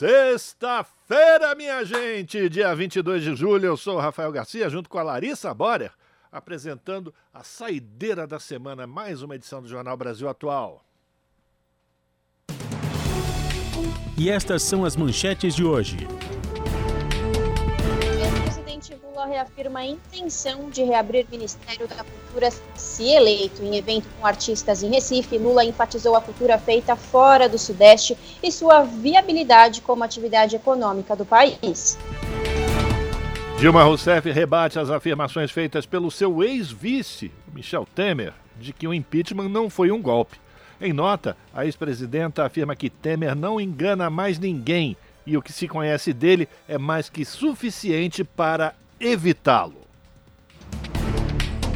sexta-feira, minha gente, dia 22 de julho. Eu sou o Rafael Garcia, junto com a Larissa Borer, apresentando a saideira da semana, mais uma edição do Jornal Brasil Atual. E estas são as manchetes de hoje. Presidente Lula reafirma a intenção de reabrir o Ministério da Cultura se eleito. Em evento com artistas em Recife, Lula enfatizou a cultura feita fora do Sudeste e sua viabilidade como atividade econômica do país. Dilma Rousseff rebate as afirmações feitas pelo seu ex-vice, Michel Temer, de que o impeachment não foi um golpe. Em nota, a ex-presidenta afirma que Temer não engana mais ninguém e o que se conhece dele é mais que suficiente para evitá-lo.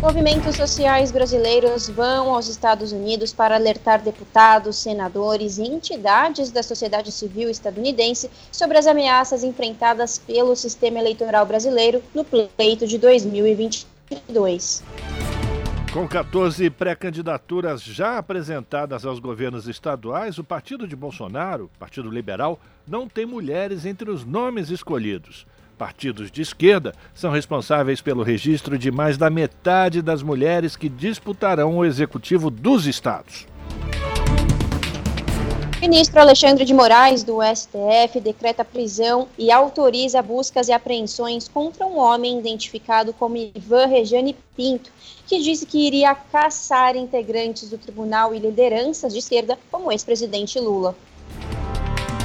Movimentos sociais brasileiros vão aos Estados Unidos para alertar deputados, senadores e entidades da sociedade civil estadunidense sobre as ameaças enfrentadas pelo sistema eleitoral brasileiro no pleito de 2022. Com 14 pré-candidaturas já apresentadas aos governos estaduais, o partido de Bolsonaro, Partido Liberal, não tem mulheres entre os nomes escolhidos. Partidos de esquerda são responsáveis pelo registro de mais da metade das mulheres que disputarão o executivo dos estados. Ministro Alexandre de Moraes, do STF, decreta prisão e autoriza buscas e apreensões contra um homem identificado como Ivan Rejane Pinto, que disse que iria caçar integrantes do tribunal e lideranças de esquerda, como o ex-presidente Lula.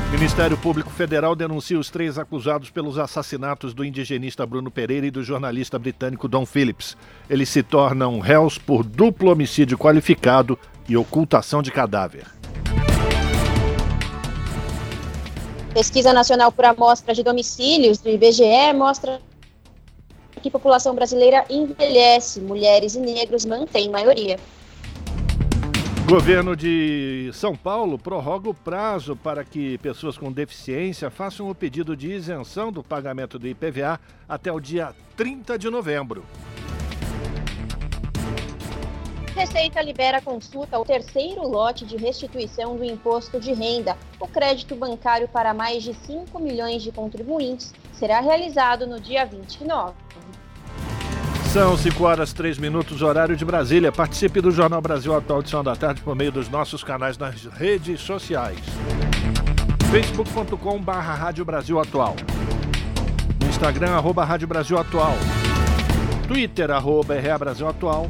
Ministério Público Federal denuncia os três acusados pelos assassinatos do indigenista Bruno Pereira e do jornalista britânico Don Phillips. Eles se tornam réus por duplo homicídio qualificado e ocultação de cadáver. Pesquisa Nacional por Amostra de Domicílios do IBGE mostra que a população brasileira envelhece, mulheres e negros mantêm maioria. Governo de São Paulo prorroga o prazo para que pessoas com deficiência façam o pedido de isenção do pagamento do IPVA até o dia 30 de novembro. Receita libera consulta ao terceiro lote de restituição do imposto de renda. O crédito bancário para mais de 5 milhões de contribuintes será realizado no dia 29. São 5 horas 3 minutos, horário de Brasília. Participe do Jornal Brasil Atual Edição da Tarde por meio dos nossos canais nas redes sociais. facebook.com Rádio Brasil Atual. Instagram, arroba Rádio Brasil Atual. Twitter, arroba RA Brasil Atual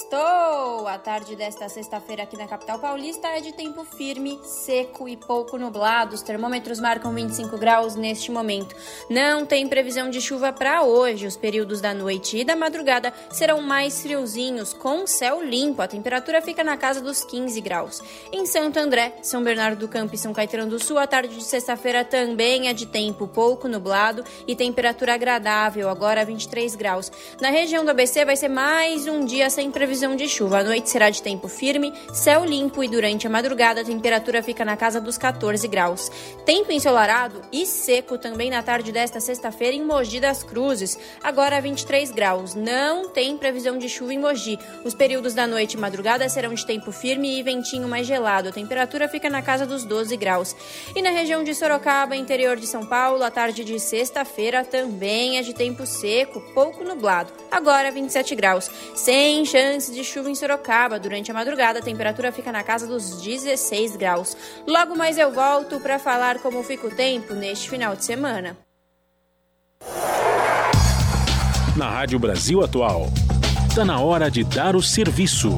Sextou! A tarde desta sexta-feira aqui na capital paulista é de tempo firme, seco e pouco nublado. Os termômetros marcam 25 graus neste momento. Não tem previsão de chuva para hoje. Os períodos da noite e da madrugada serão mais friozinhos, com céu limpo. A temperatura fica na casa dos 15 graus. Em Santo André, São Bernardo do Campo e São Caetano do Sul, a tarde de sexta-feira também é de tempo pouco nublado e temperatura agradável, agora 23 graus. Na região do ABC vai ser mais um dia sem previsão de chuva. A noite será de tempo firme, céu limpo e durante a madrugada a temperatura fica na casa dos 14 graus. Tempo ensolarado e seco também na tarde desta sexta-feira em Mogi das Cruzes, agora 23 graus. Não tem previsão de chuva em Mogi. Os períodos da noite e madrugada serão de tempo firme e ventinho mais gelado. A temperatura fica na casa dos 12 graus. E na região de Sorocaba, interior de São Paulo, a tarde de sexta-feira também é de tempo seco, pouco nublado. Agora 27 graus. Sem tem de chuva em Sorocaba. Durante a madrugada, a temperatura fica na casa dos 16 graus. Logo mais eu volto para falar como fica o tempo neste final de semana. Na Rádio Brasil Atual, está na hora de dar o serviço.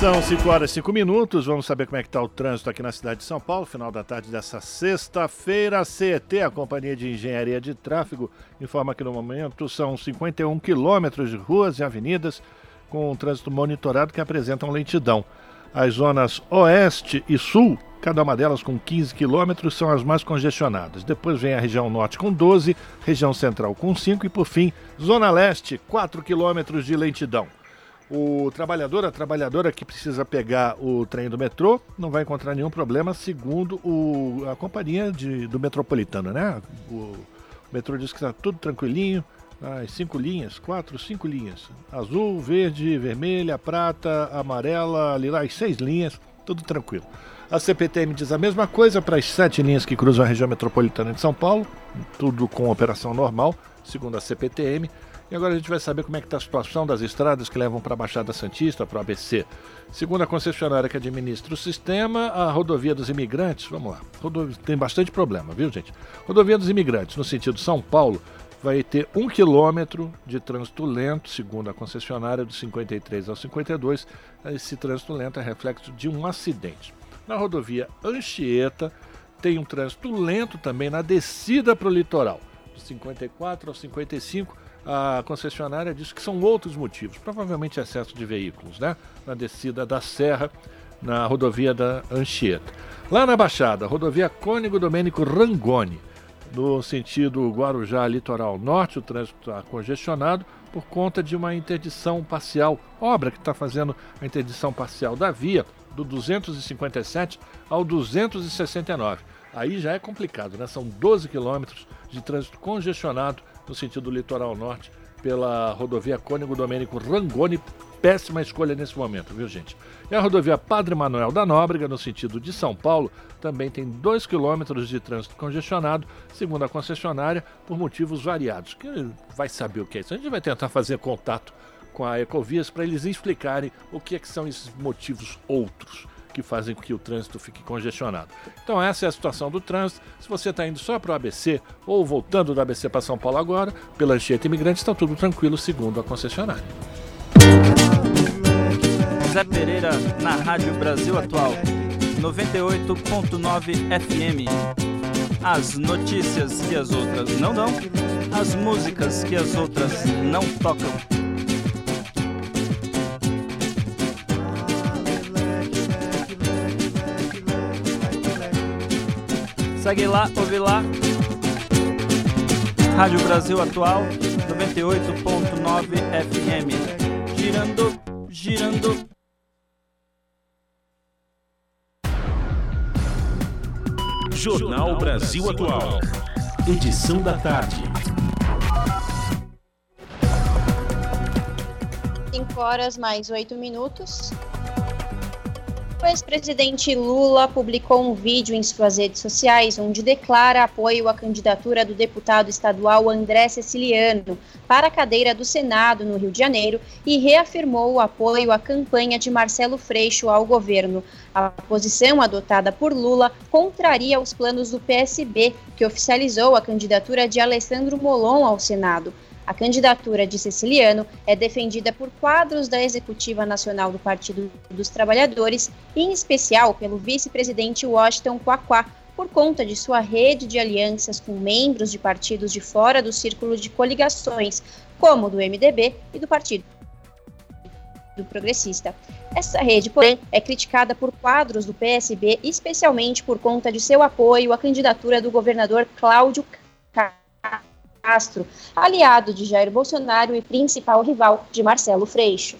São 5 horas e 5 minutos. Vamos saber como é que está o trânsito aqui na cidade de São Paulo. Final da tarde dessa sexta-feira, a CET, a Companhia de Engenharia de Tráfego, informa que no momento são 51 quilômetros de ruas e avenidas com trânsito monitorado que apresentam lentidão. As zonas oeste e sul, cada uma delas com 15 quilômetros, são as mais congestionadas. Depois vem a região norte com 12, região central com 5 e, por fim, zona leste, 4 quilômetros de lentidão. O trabalhador, a trabalhadora que precisa pegar o trem do metrô, não vai encontrar nenhum problema, segundo o, a companhia de, do metropolitano, né? O, o metrô diz que está tudo tranquilinho, as cinco linhas, quatro, cinco linhas. Azul, verde, vermelha, prata, amarela, lilás, seis linhas, tudo tranquilo. A CPTM diz a mesma coisa para as sete linhas que cruzam a região metropolitana de São Paulo, tudo com operação normal, segundo a CPTM. E agora a gente vai saber como é que está a situação das estradas que levam para a Baixada Santista, para o ABC. Segundo a concessionária que administra o sistema, a rodovia dos imigrantes, vamos lá, tem bastante problema, viu gente? Rodovia dos imigrantes, no sentido São Paulo, vai ter um quilômetro de trânsito lento, segundo a concessionária, do 53 ao 52. Esse trânsito lento é reflexo de um acidente. Na rodovia Anchieta, tem um trânsito lento também na descida para o litoral, do 54 ao 55 a concessionária diz que são outros motivos, provavelmente excesso de veículos, né? Na descida da Serra, na rodovia da Anchieta. Lá na Baixada, rodovia Cônigo Domênico Rangoni, no sentido Guarujá Litoral Norte, o trânsito está congestionado por conta de uma interdição parcial, obra que está fazendo a interdição parcial da via do 257 ao 269. Aí já é complicado, né? São 12 quilômetros de trânsito congestionado no sentido litoral norte, pela rodovia Cônigo Domênico Rangoni. Péssima escolha nesse momento, viu, gente? E a rodovia Padre Manuel da Nóbrega, no sentido de São Paulo, também tem 2 quilômetros de trânsito congestionado, segundo a concessionária, por motivos variados. Que vai saber o que é isso? A gente vai tentar fazer contato com a Ecovias para eles explicarem o que, é que são esses motivos outros que fazem com que o trânsito fique congestionado. Então essa é a situação do trânsito. Se você está indo só para o ABC ou voltando do ABC para São Paulo agora, pela Anchieta Imigrante, está tudo tranquilo, segundo a concessionária. Zé Pereira na Rádio Brasil Atual, 98.9 FM. As notícias que as outras não dão, as músicas que as outras não tocam. Segue lá, ouve lá. Rádio Brasil Atual, 98.9 FM. Girando, girando. Jornal Brasil Atual. Edição da tarde. 5 horas mais 8 minutos. O ex-presidente Lula publicou um vídeo em suas redes sociais onde declara apoio à candidatura do deputado estadual André Ceciliano para a cadeira do Senado no Rio de Janeiro e reafirmou o apoio à campanha de Marcelo Freixo ao governo. A posição adotada por Lula contraria os planos do PSB, que oficializou a candidatura de Alessandro Molon ao Senado. A candidatura de Ceciliano é defendida por quadros da Executiva Nacional do Partido dos Trabalhadores, em especial pelo vice-presidente Washington Quaquá, por conta de sua rede de alianças com membros de partidos de fora do círculo de coligações, como do MDB e do Partido do Progressista. Essa rede, porém, é criticada por quadros do PSB, especialmente por conta de seu apoio à candidatura do governador Cláudio Castro, aliado de Jair Bolsonaro e principal rival de Marcelo Freixo.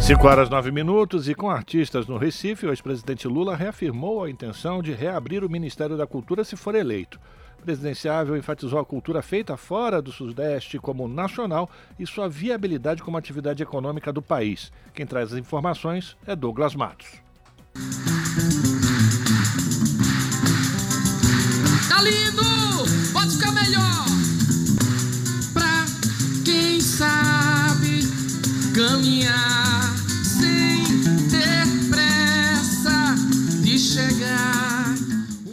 5 horas 9 minutos e com artistas no Recife, o ex-presidente Lula reafirmou a intenção de reabrir o Ministério da Cultura se for eleito. O presidenciável enfatizou a cultura feita fora do Sudeste como nacional e sua viabilidade como atividade econômica do país. Quem traz as informações é Douglas Matos. Tá lindo!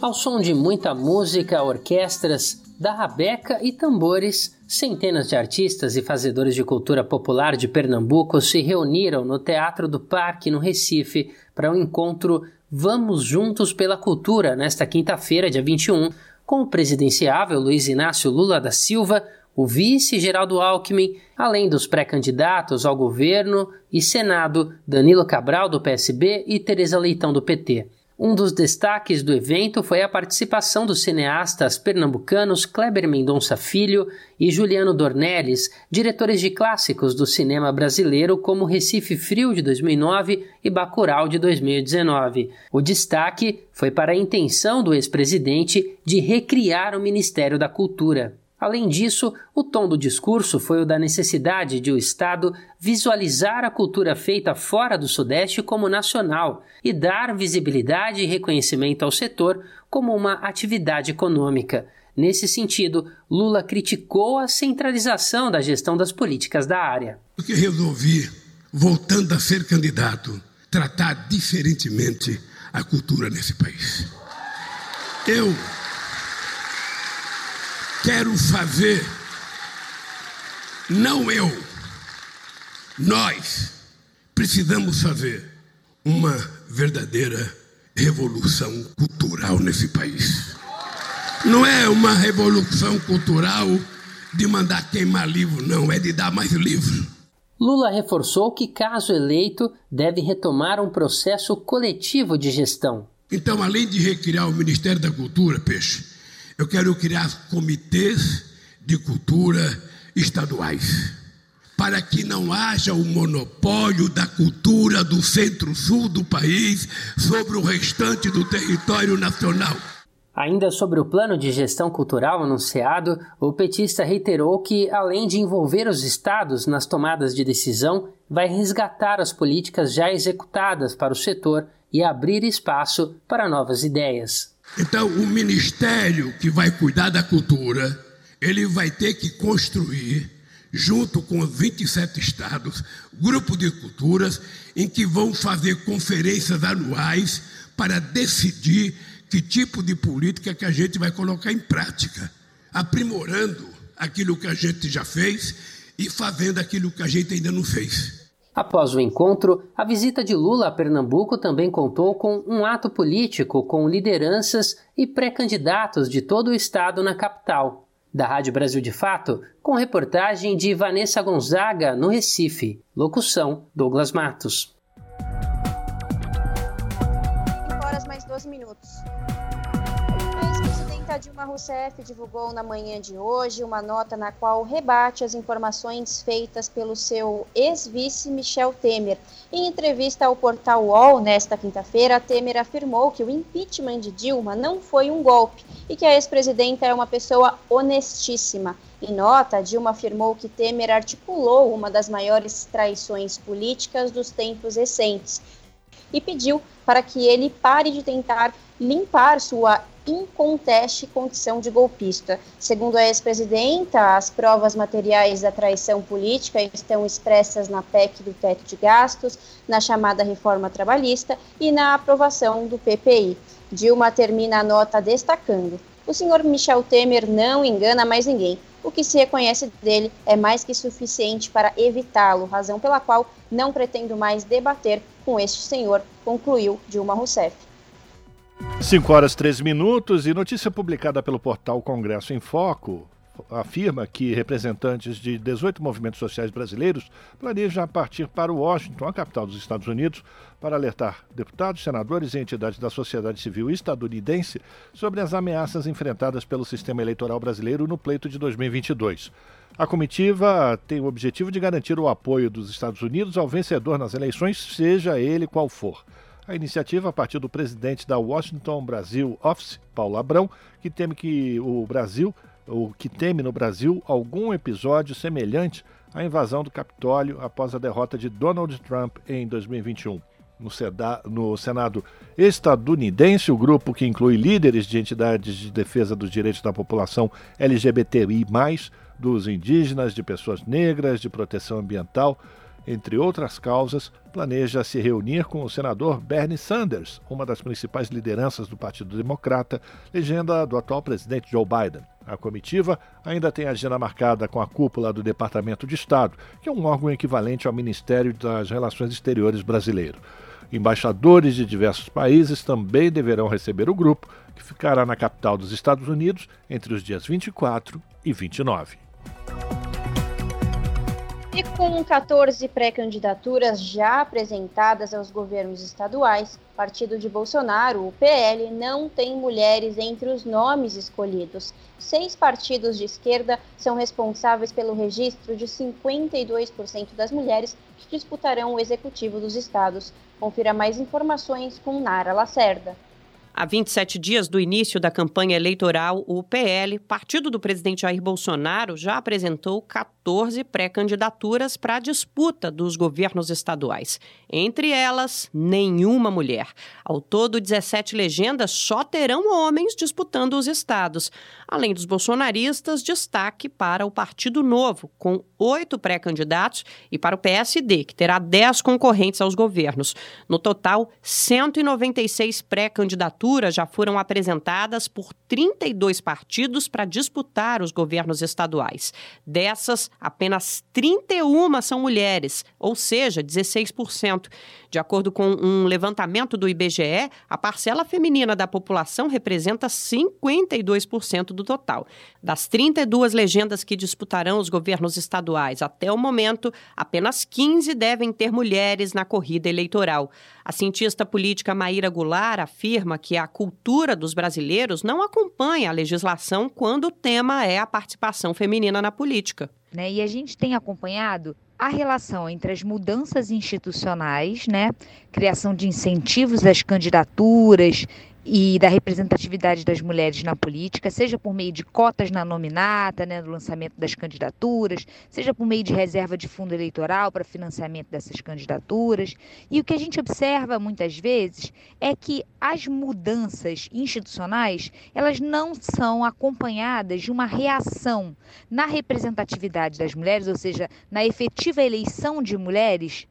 Ao som de muita música, orquestras, da rabeca e tambores, centenas de artistas e fazedores de cultura popular de Pernambuco se reuniram no Teatro do Parque, no Recife, para o um encontro Vamos Juntos pela Cultura, nesta quinta-feira, dia 21, com o presidenciável Luiz Inácio Lula da Silva, o vice Geraldo Alckmin, além dos pré-candidatos ao governo e Senado Danilo Cabral do PSB e Teresa Leitão do PT. Um dos destaques do evento foi a participação dos cineastas pernambucanos Kleber Mendonça Filho e Juliano Dornelles, diretores de clássicos do cinema brasileiro como Recife Frio de 2009 e Bacurau de 2019. O destaque foi para a intenção do ex-presidente de recriar o Ministério da Cultura. Além disso, o tom do discurso foi o da necessidade de o Estado visualizar a cultura feita fora do Sudeste como nacional e dar visibilidade e reconhecimento ao setor como uma atividade econômica. Nesse sentido, Lula criticou a centralização da gestão das políticas da área. Porque resolvi, voltando a ser candidato, tratar diferentemente a cultura nesse país. Eu quero fazer, não eu, nós precisamos fazer uma verdadeira revolução cultural nesse país. Não é uma revolução cultural de mandar queimar livro, não, é de dar mais livro. Lula reforçou que, caso eleito, deve retomar um processo coletivo de gestão. Então, além de recriar o Ministério da Cultura, Peixe, eu quero criar comitês de cultura estaduais, para que não haja o monopólio da cultura do centro-sul do país sobre o restante do território nacional. Ainda sobre o plano de gestão cultural anunciado, o petista reiterou que, além de envolver os estados nas tomadas de decisão, vai resgatar as políticas já executadas para o setor e abrir espaço para novas ideias. Então, o ministério que vai cuidar da cultura, ele vai ter que construir, junto com os 27 estados, grupo de culturas em que vão fazer conferências anuais para decidir que tipo de política que a gente vai colocar em prática, aprimorando aquilo que a gente já fez e fazendo aquilo que a gente ainda não fez. Após o encontro, a visita de Lula a Pernambuco também contou com um ato político com lideranças e pré-candidatos de todo o estado na capital. Da Rádio Brasil de Fato, com reportagem de Vanessa Gonzaga, no Recife. Locução: Douglas Matos. 5 horas mais 12 minutos. Dilma Rousseff divulgou na manhã de hoje uma nota na qual rebate as informações feitas pelo seu ex-vice Michel Temer. Em entrevista ao portal UOL nesta quinta-feira, Temer afirmou que o impeachment de Dilma não foi um golpe e que a ex-presidenta é uma pessoa honestíssima. Em nota, Dilma afirmou que Temer articulou uma das maiores traições políticas dos tempos recentes e pediu para que ele pare de tentar limpar sua inconteste condição de golpista. Segundo a ex-presidenta, as provas materiais da traição política estão expressas na PEC do teto de gastos, na chamada reforma trabalhista e na aprovação do PPI. Dilma termina a nota destacando: o senhor Michel Temer não engana mais ninguém. O que se reconhece dele é mais que suficiente para evitá-lo, razão pela qual não pretendo mais debater com este senhor, concluiu Dilma Rousseff. 5 horas 13 minutos e notícia publicada pelo portal Congresso em Foco afirma que representantes de 18 movimentos sociais brasileiros planejam partir para Washington, a capital dos Estados Unidos, para alertar deputados, senadores e entidades da sociedade civil estadunidense sobre as ameaças enfrentadas pelo sistema eleitoral brasileiro no pleito de 2022. A comitiva tem o objetivo de garantir o apoio dos Estados Unidos ao vencedor nas eleições, seja ele qual for. A iniciativa partiu do presidente da Washington Brasil Office, Paulo Abrão, que teme que o Brasil, o que teme no Brasil algum episódio semelhante à invasão do Capitólio após a derrota de Donald Trump em 2021. No, Seda, no, Senado estadunidense, o grupo que inclui líderes de entidades de defesa dos direitos da população LGBTI, dos indígenas, de pessoas negras, de proteção ambiental, entre outras causas, planeja se reunir com o senador Bernie Sanders, uma das principais lideranças do Partido Democrata, legenda do atual presidente Joe Biden. A comitiva ainda tem agenda marcada com a cúpula do Departamento de Estado, que é um órgão equivalente ao Ministério das Relações Exteriores brasileiro. Embaixadores de diversos países também deverão receber o grupo, que ficará na capital dos Estados Unidos entre os dias 24 e 29. E com 14 pré-candidaturas já apresentadas aos governos estaduais, partido de Bolsonaro, o PL, não tem mulheres entre os nomes escolhidos. Seis partidos de esquerda são responsáveis pelo registro de 52% das mulheres que disputarão o executivo dos estados. Confira mais informações com Nara Lacerda. Há 27 dias do início da campanha eleitoral, o PL, partido do presidente Jair Bolsonaro, já apresentou 14 pré-candidaturas para a disputa dos governos estaduais. Entre elas, nenhuma mulher. Ao todo, 17 legendas só terão homens disputando os estados. Além dos bolsonaristas, destaque para o Partido Novo, com oito pré-candidatos, e para o PSD, que terá 10 concorrentes aos governos. No total, 196 pré-candidaturas já foram apresentadas por 32 partidos para disputar os governos estaduais. Dessas, apenas 31 são mulheres, ou seja, 16%. De acordo com um levantamento do IBGE, a parcela feminina da população representa 52% do total. Das 32 legendas que disputarão os governos estaduais até o momento, apenas 15 devem ter mulheres na corrida eleitoral. A cientista política Maíra Goulart afirma que a cultura dos brasileiros não acompanha a legislação quando o tema é a participação feminina na política. Né? E a gente tem acompanhado a relação entre as mudanças institucionais, né, criação de incentivos às candidaturas e da representatividade das mulheres na política, seja por meio de cotas na nominata, né, no lançamento das candidaturas, seja por meio de reserva de fundo eleitoral para financiamento dessas candidaturas. E o que a gente observa muitas vezes é que as mudanças institucionais, elas não são acompanhadas de uma reação na representatividade das mulheres, ou seja, na efetiva eleição de mulheres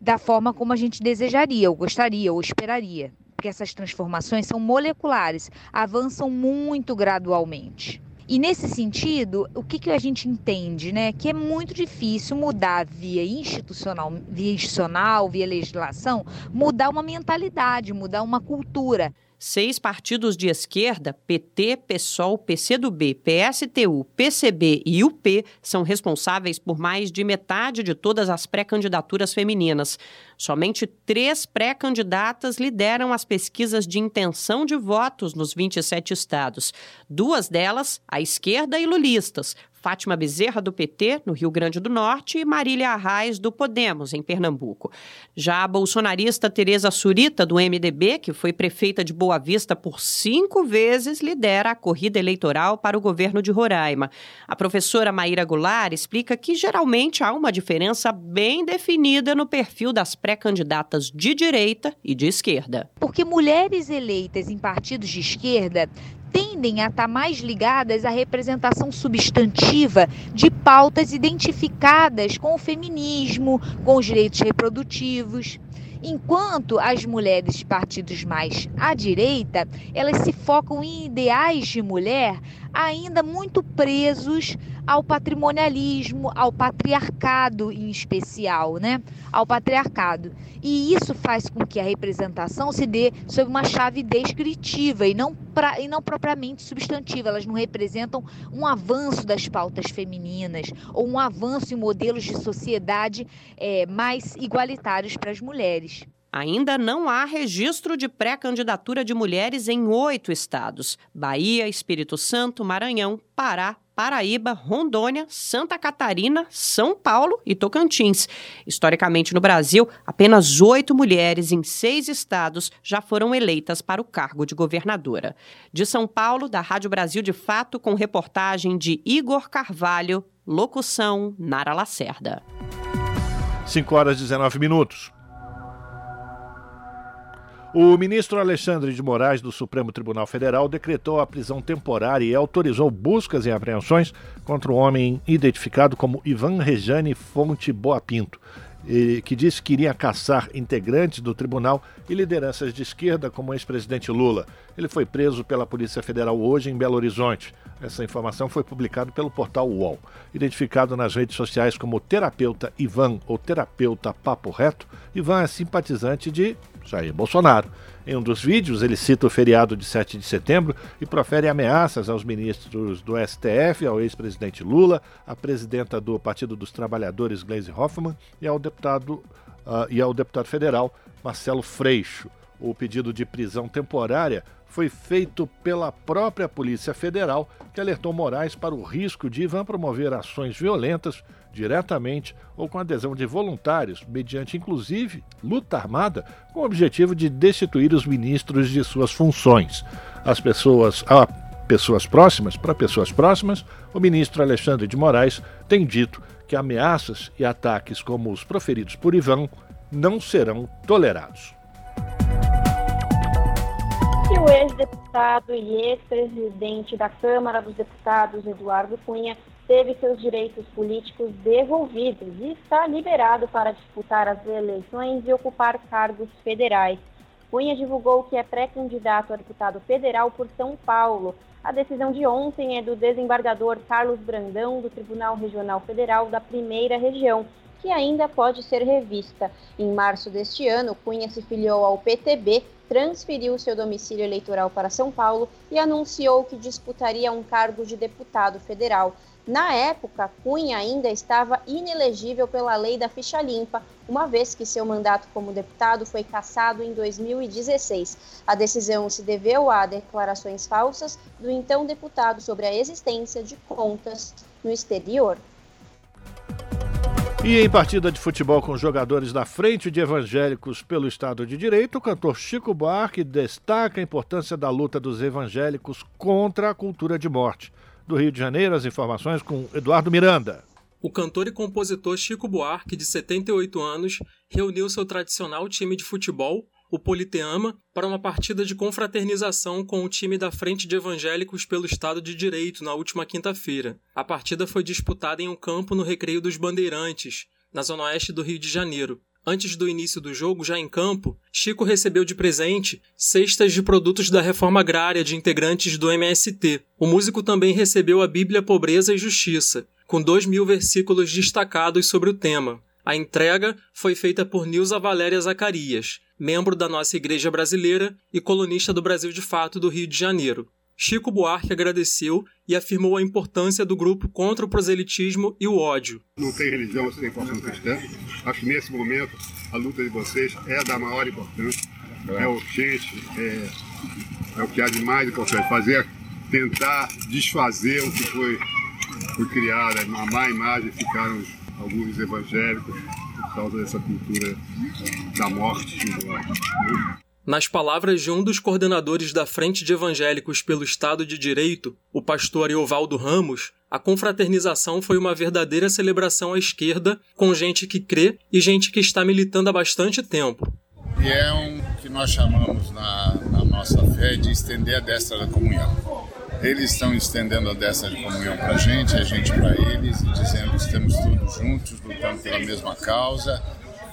da forma como a gente desejaria, ou gostaria, ou esperaria porque essas transformações são moleculares, avançam muito gradualmente. E nesse sentido, o que, que a gente entende, né? Que é muito difícil mudar via institucional, via institucional, via legislação, mudar uma mentalidade, mudar uma cultura. Seis partidos de esquerda, PT, PSOL, PCdoB, PSTU, PCB e UP, são responsáveis por mais de metade de todas as pré-candidaturas femininas. Somente três pré-candidatas lideram as pesquisas de intenção de votos nos 27 estados. Duas delas, à esquerda e lulistas, Fátima Bezerra, do PT, no Rio Grande do Norte, e Marília Arraes, do Podemos, em Pernambuco. Já a bolsonarista Tereza Surita, do MDB, que foi prefeita de Boa Vista por cinco vezes, lidera a corrida eleitoral para o governo de Roraima. A professora Maíra Goulart explica que geralmente há uma diferença bem definida no perfil das pré-candidatas de direita e de esquerda. Porque mulheres eleitas em partidos de esquerda tendem a estar mais ligadas à representação substantiva de pautas identificadas com o feminismo, com os direitos reprodutivos. Enquanto as mulheres de partidos mais à direita, elas se focam em ideais de mulher ainda muito presos ao patrimonialismo, ao patriarcado em especial, né? Ao patriarcado. E isso faz com que a representação se dê sob uma chave descritiva e não, pra, e não propriamente substantiva. Elas não representam um avanço das pautas femininas ou um avanço em modelos de sociedade é, mais igualitários para as mulheres. Ainda não há registro de pré-candidatura de mulheres em oito estados: Bahia, Espírito Santo, Maranhão, Pará, Paraíba, Rondônia, Santa Catarina, São Paulo e Tocantins. Historicamente, no Brasil, apenas oito mulheres em seis estados já foram eleitas para o cargo de governadora. De São Paulo, da Rádio Brasil de Fato, com reportagem de Igor Carvalho, locução Nara Lacerda. 5 horas e 19 minutos. O ministro Alexandre de Moraes, do Supremo Tribunal Federal, decretou a prisão temporária e autorizou buscas e apreensões contra o homem identificado como Ivan Rejane Fonte Boapinto, que disse que iria caçar integrantes do tribunal e lideranças de esquerda, como o ex-presidente Lula. Ele foi preso pela Polícia Federal hoje em Belo Horizonte. Essa informação foi publicada pelo portal UOL. Identificado nas redes sociais como terapeuta Ivan ou terapeuta Papo Reto, Ivan é simpatizante de Jair Bolsonaro. Em um dos vídeos, ele cita o feriado de 7 de setembro e profere ameaças aos ministros do STF, ao ex-presidente Lula, à presidenta do Partido dos Trabalhadores, Gleisi Hoffmann, e ao deputado, uh, e ao deputado federal Marcelo Freixo. O pedido de prisão temporária foi feito pela própria Polícia Federal, que alertou Moraes para o risco de Ivan promover ações violentas diretamente ou com adesão de voluntários, mediante inclusive luta armada, com o objetivo de destituir os ministros de suas funções. As pessoas, a pessoas próximas, para pessoas próximas, o ministro Alexandre de Moraes tem dito que ameaças e ataques como os proferidos por Ivan não serão tolerados. E o ex-deputado e ex-presidente da Câmara dos Deputados, Eduardo Cunha, teve seus direitos políticos devolvidos e está liberado para disputar as eleições e ocupar cargos federais. Cunha divulgou que é pré-candidato a deputado federal por São Paulo. A decisão de ontem é do desembargador Carlos Brandão, do Tribunal Regional Federal da Primeira Região, que ainda pode ser revista. Em março deste ano, Cunha se filiou ao PTB transferiu seu domicílio eleitoral para São Paulo e anunciou que disputaria um cargo de deputado federal. Na época, Cunha ainda estava inelegível pela lei da ficha limpa, uma vez que seu mandato como deputado foi cassado em 2016. A decisão se deveu a declarações falsas do então deputado sobre a existência de contas no exterior. E em partida de futebol com jogadores da Frente de Evangélicos pelo Estado de Direito, o cantor Chico Buarque destaca a importância da luta dos evangélicos contra a cultura de morte. Do Rio de Janeiro, as informações com Eduardo Miranda. O cantor e compositor Chico Buarque, de 78 anos, reuniu seu tradicional time de futebol, o Politeama, para uma partida de confraternização com o time da Frente de Evangélicos pelo Estado de Direito na última quinta-feira. A partida foi disputada em um campo no Recreio dos Bandeirantes, na zona oeste do Rio de Janeiro. Antes do início do jogo, já em campo, Chico recebeu de presente cestas de produtos da reforma agrária de integrantes do MST. O músico também recebeu a Bíblia Pobreza e Justiça, com dois mil versículos destacados sobre o tema. A entrega foi feita por Nilza Valéria Zacarias, membro da nossa Igreja Brasileira e colunista do Brasil de Fato do Rio de Janeiro. Chico Buarque agradeceu e afirmou a importância do grupo contra o proselitismo e o ódio. Não tem religião, tem força cristã. Acho que nesse momento a luta de vocês é da maior importância, é urgente, é, é o que há de mais importante. Fazer, tentar desfazer o que foi, foi criado, a má imagem ficaram alguns evangélicos por causa dessa cultura da morte. Nas palavras de um dos coordenadores da Frente de Evangélicos pelo Estado de Direito, o pastor Ariovaldo Ramos, a confraternização foi uma verdadeira celebração à esquerda, com gente que crê e gente que está militando há bastante tempo. E é um que nós chamamos na, na nossa fé de estender a destra da comunhão. Eles estão estendendo a dessa de comunhão para a gente, a gente para eles, e dizendo que estamos todos juntos, lutando pela mesma causa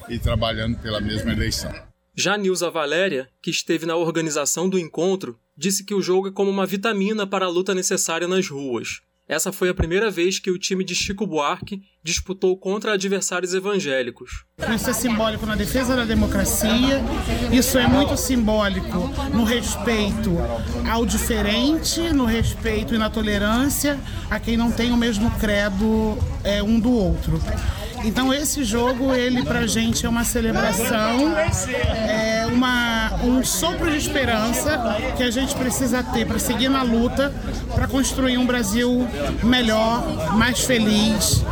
e trabalhando pela mesma eleição. Já Nilza Valéria, que esteve na organização do encontro, disse que o jogo é como uma vitamina para a luta necessária nas ruas. Essa foi a primeira vez que o time de Chico Buarque disputou contra adversários evangélicos. Isso é simbólico na defesa da democracia, isso é muito simbólico no respeito ao diferente, no respeito e na tolerância a quem não tem o mesmo credo é, um do outro. Então esse jogo, ele pra gente é uma celebração, é uma, um sopro de esperança que a gente precisa ter para seguir na luta, para construir um Brasil melhor, mais feliz,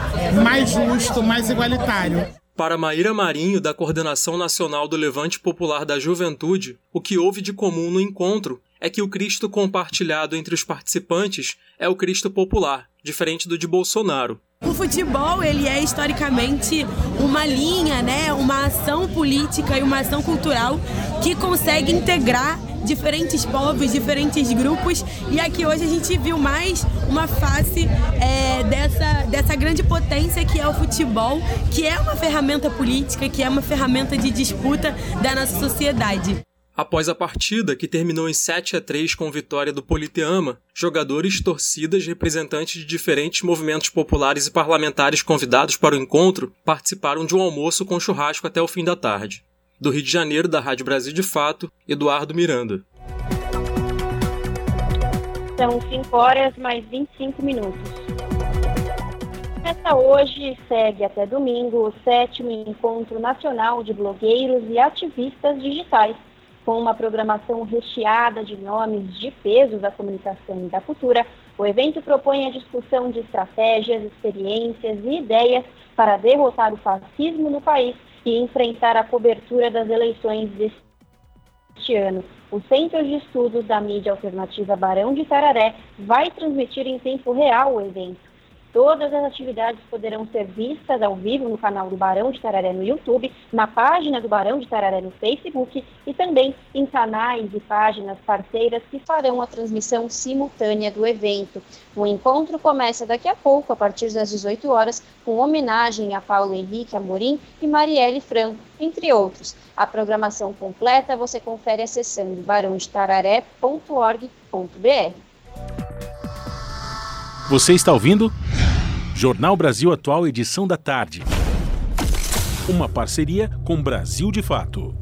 mais justo, mais igualitário. Para Maíra Marinho, da Coordenação Nacional do Levante Popular da Juventude, o que houve de comum no encontro é que o Cristo compartilhado entre os participantes é o Cristo popular, diferente do de Bolsonaro. O futebol, ele é historicamente uma linha, né, uma ação política e uma ação cultural que consegue integrar diferentes povos, diferentes grupos. E aqui hoje a gente viu mais uma face é, dessa, dessa grande potência que é o futebol, que é uma ferramenta política, que é uma ferramenta de disputa da nossa sociedade. Após a partida, que terminou em 7 a 3 com vitória do Politeama, jogadores, torcidas, representantes de diferentes movimentos populares e parlamentares convidados para o encontro participaram de um almoço com churrasco até o fim da tarde. Do Rio de Janeiro, da Rádio Brasil de Fato, Eduardo Miranda. São 5 horas mais 25 minutos. Esta hoje segue até domingo o sétimo Encontro Nacional de Blogueiros e Ativistas Digitais com uma programação recheada de nomes de peso da comunicação e da cultura, o evento propõe a discussão de estratégias, experiências e ideias para derrotar o fascismo no país e enfrentar a cobertura das eleições deste ano. O Centro de Estudos da Mídia Alternativa Barão de Tararé vai transmitir em tempo real o evento. Todas as atividades poderão ser vistas ao vivo no canal do Barão de Tararé no YouTube, na página do Barão de Tararé no Facebook e também em canais e páginas parceiras que farão a transmissão simultânea do evento. O encontro começa daqui a pouco, a partir das 18 horas, com homenagem a Paulo Henrique Amorim e Marielle Franco, entre outros. A programação completa você confere acessando barãodetararé.org.br. Você está ouvindo? Jornal Brasil Atual, edição da tarde. Uma parceria com Brasil de Fato.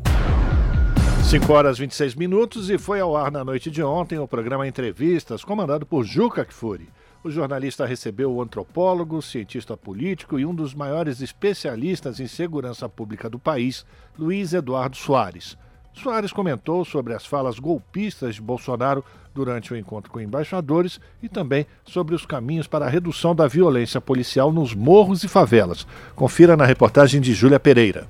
5 horas 26 minutos e foi ao ar na noite de ontem o programa Entrevistas, comandado por Juca Kfouri. O jornalista recebeu o antropólogo, cientista político e um dos maiores especialistas em segurança pública do país, Luiz Eduardo Soares. Soares comentou sobre as falas golpistas de Bolsonaro durante o encontro com embaixadores e também sobre os caminhos para a redução da violência policial nos morros e favelas. Confira na reportagem de Júlia Pereira.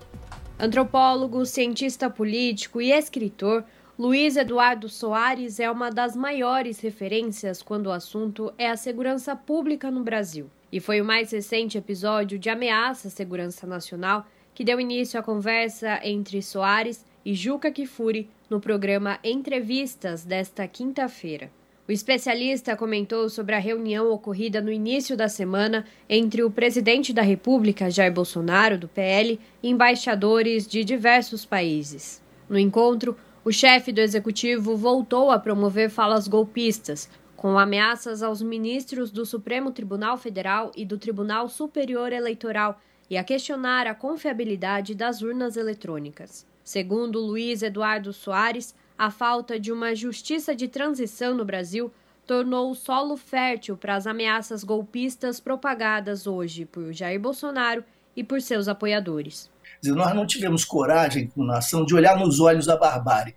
Antropólogo, cientista político e escritor, Luiz Eduardo Soares é uma das maiores referências quando o assunto é a segurança pública no Brasil. E foi o mais recente episódio de ameaça à segurança nacional que deu início à conversa entre Soares e Juca Kifuri no programa Entrevistas desta quinta-feira. O especialista comentou sobre a reunião ocorrida no início da semana entre o presidente da República, Jair Bolsonaro, do PL, e embaixadores de diversos países. No encontro, o chefe do executivo voltou a promover falas golpistas, com ameaças aos ministros do Supremo Tribunal Federal e do Tribunal Superior Eleitoral e a questionar a confiabilidade das urnas eletrônicas. Segundo Luiz Eduardo Soares, a falta de uma justiça de transição no Brasil tornou o solo fértil para as ameaças golpistas propagadas hoje por Jair Bolsonaro e por seus apoiadores. Nós não tivemos coragem, como nação, de olhar nos olhos da barbárie,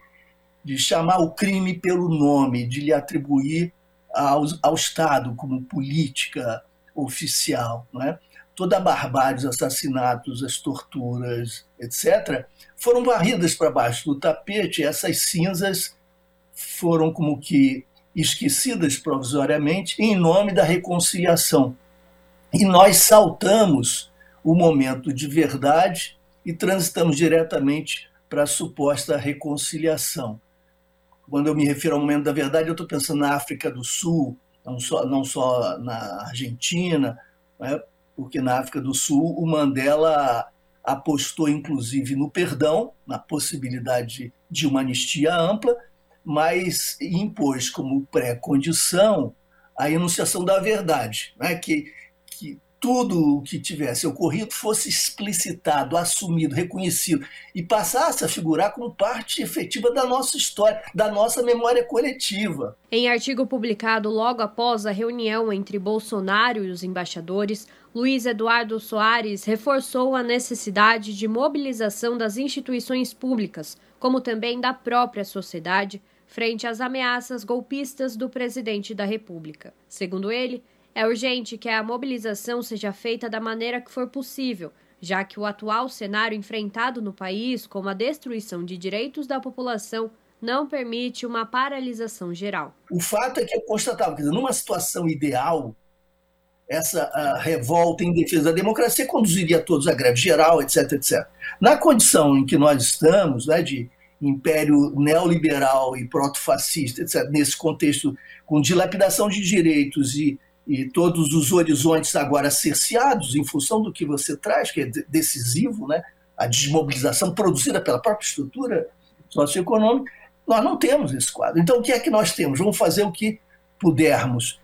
de chamar o crime pelo nome, de lhe atribuir ao, ao Estado como política oficial. Não é? Toda a barbárie, os assassinatos, as torturas, etc., foram varridas para baixo do tapete. Essas cinzas foram como que esquecidas provisoriamente em nome da reconciliação. E nós saltamos o momento de verdade e transitamos diretamente para a suposta reconciliação. Quando eu me refiro ao momento da verdade, eu estou pensando na África do Sul, não só, não só na Argentina, né? Porque na África do Sul o Mandela apostou inclusive no perdão, na possibilidade de uma anistia ampla, mas impôs como pré-condição a enunciação da verdade, né? que, que tudo o que tivesse ocorrido fosse explicitado, assumido, reconhecido e passasse a figurar como parte efetiva da nossa história, da nossa memória coletiva. Em artigo publicado logo após a reunião entre Bolsonaro e os embaixadores, Luiz Eduardo Soares reforçou a necessidade de mobilização das instituições públicas, como também da própria sociedade, frente às ameaças golpistas do presidente da República. Segundo ele, é urgente que a mobilização seja feita da maneira que for possível, já que o atual cenário enfrentado no país, como a destruição de direitos da população, não permite uma paralisação geral. O fato é que eu constatava que, numa situação ideal, essa revolta em defesa da democracia conduziria todos à greve geral, etc, etc. Na condição em que nós estamos, né, de império neoliberal e proto-fascista, etc., nesse contexto com dilapidação de direitos e e todos os horizontes agora cerceados em função do que você traz, que é decisivo, né? a desmobilização produzida pela própria estrutura socioeconômico, nós não temos esse quadro. Então, o que é que nós temos? Vamos fazer o que pudermos.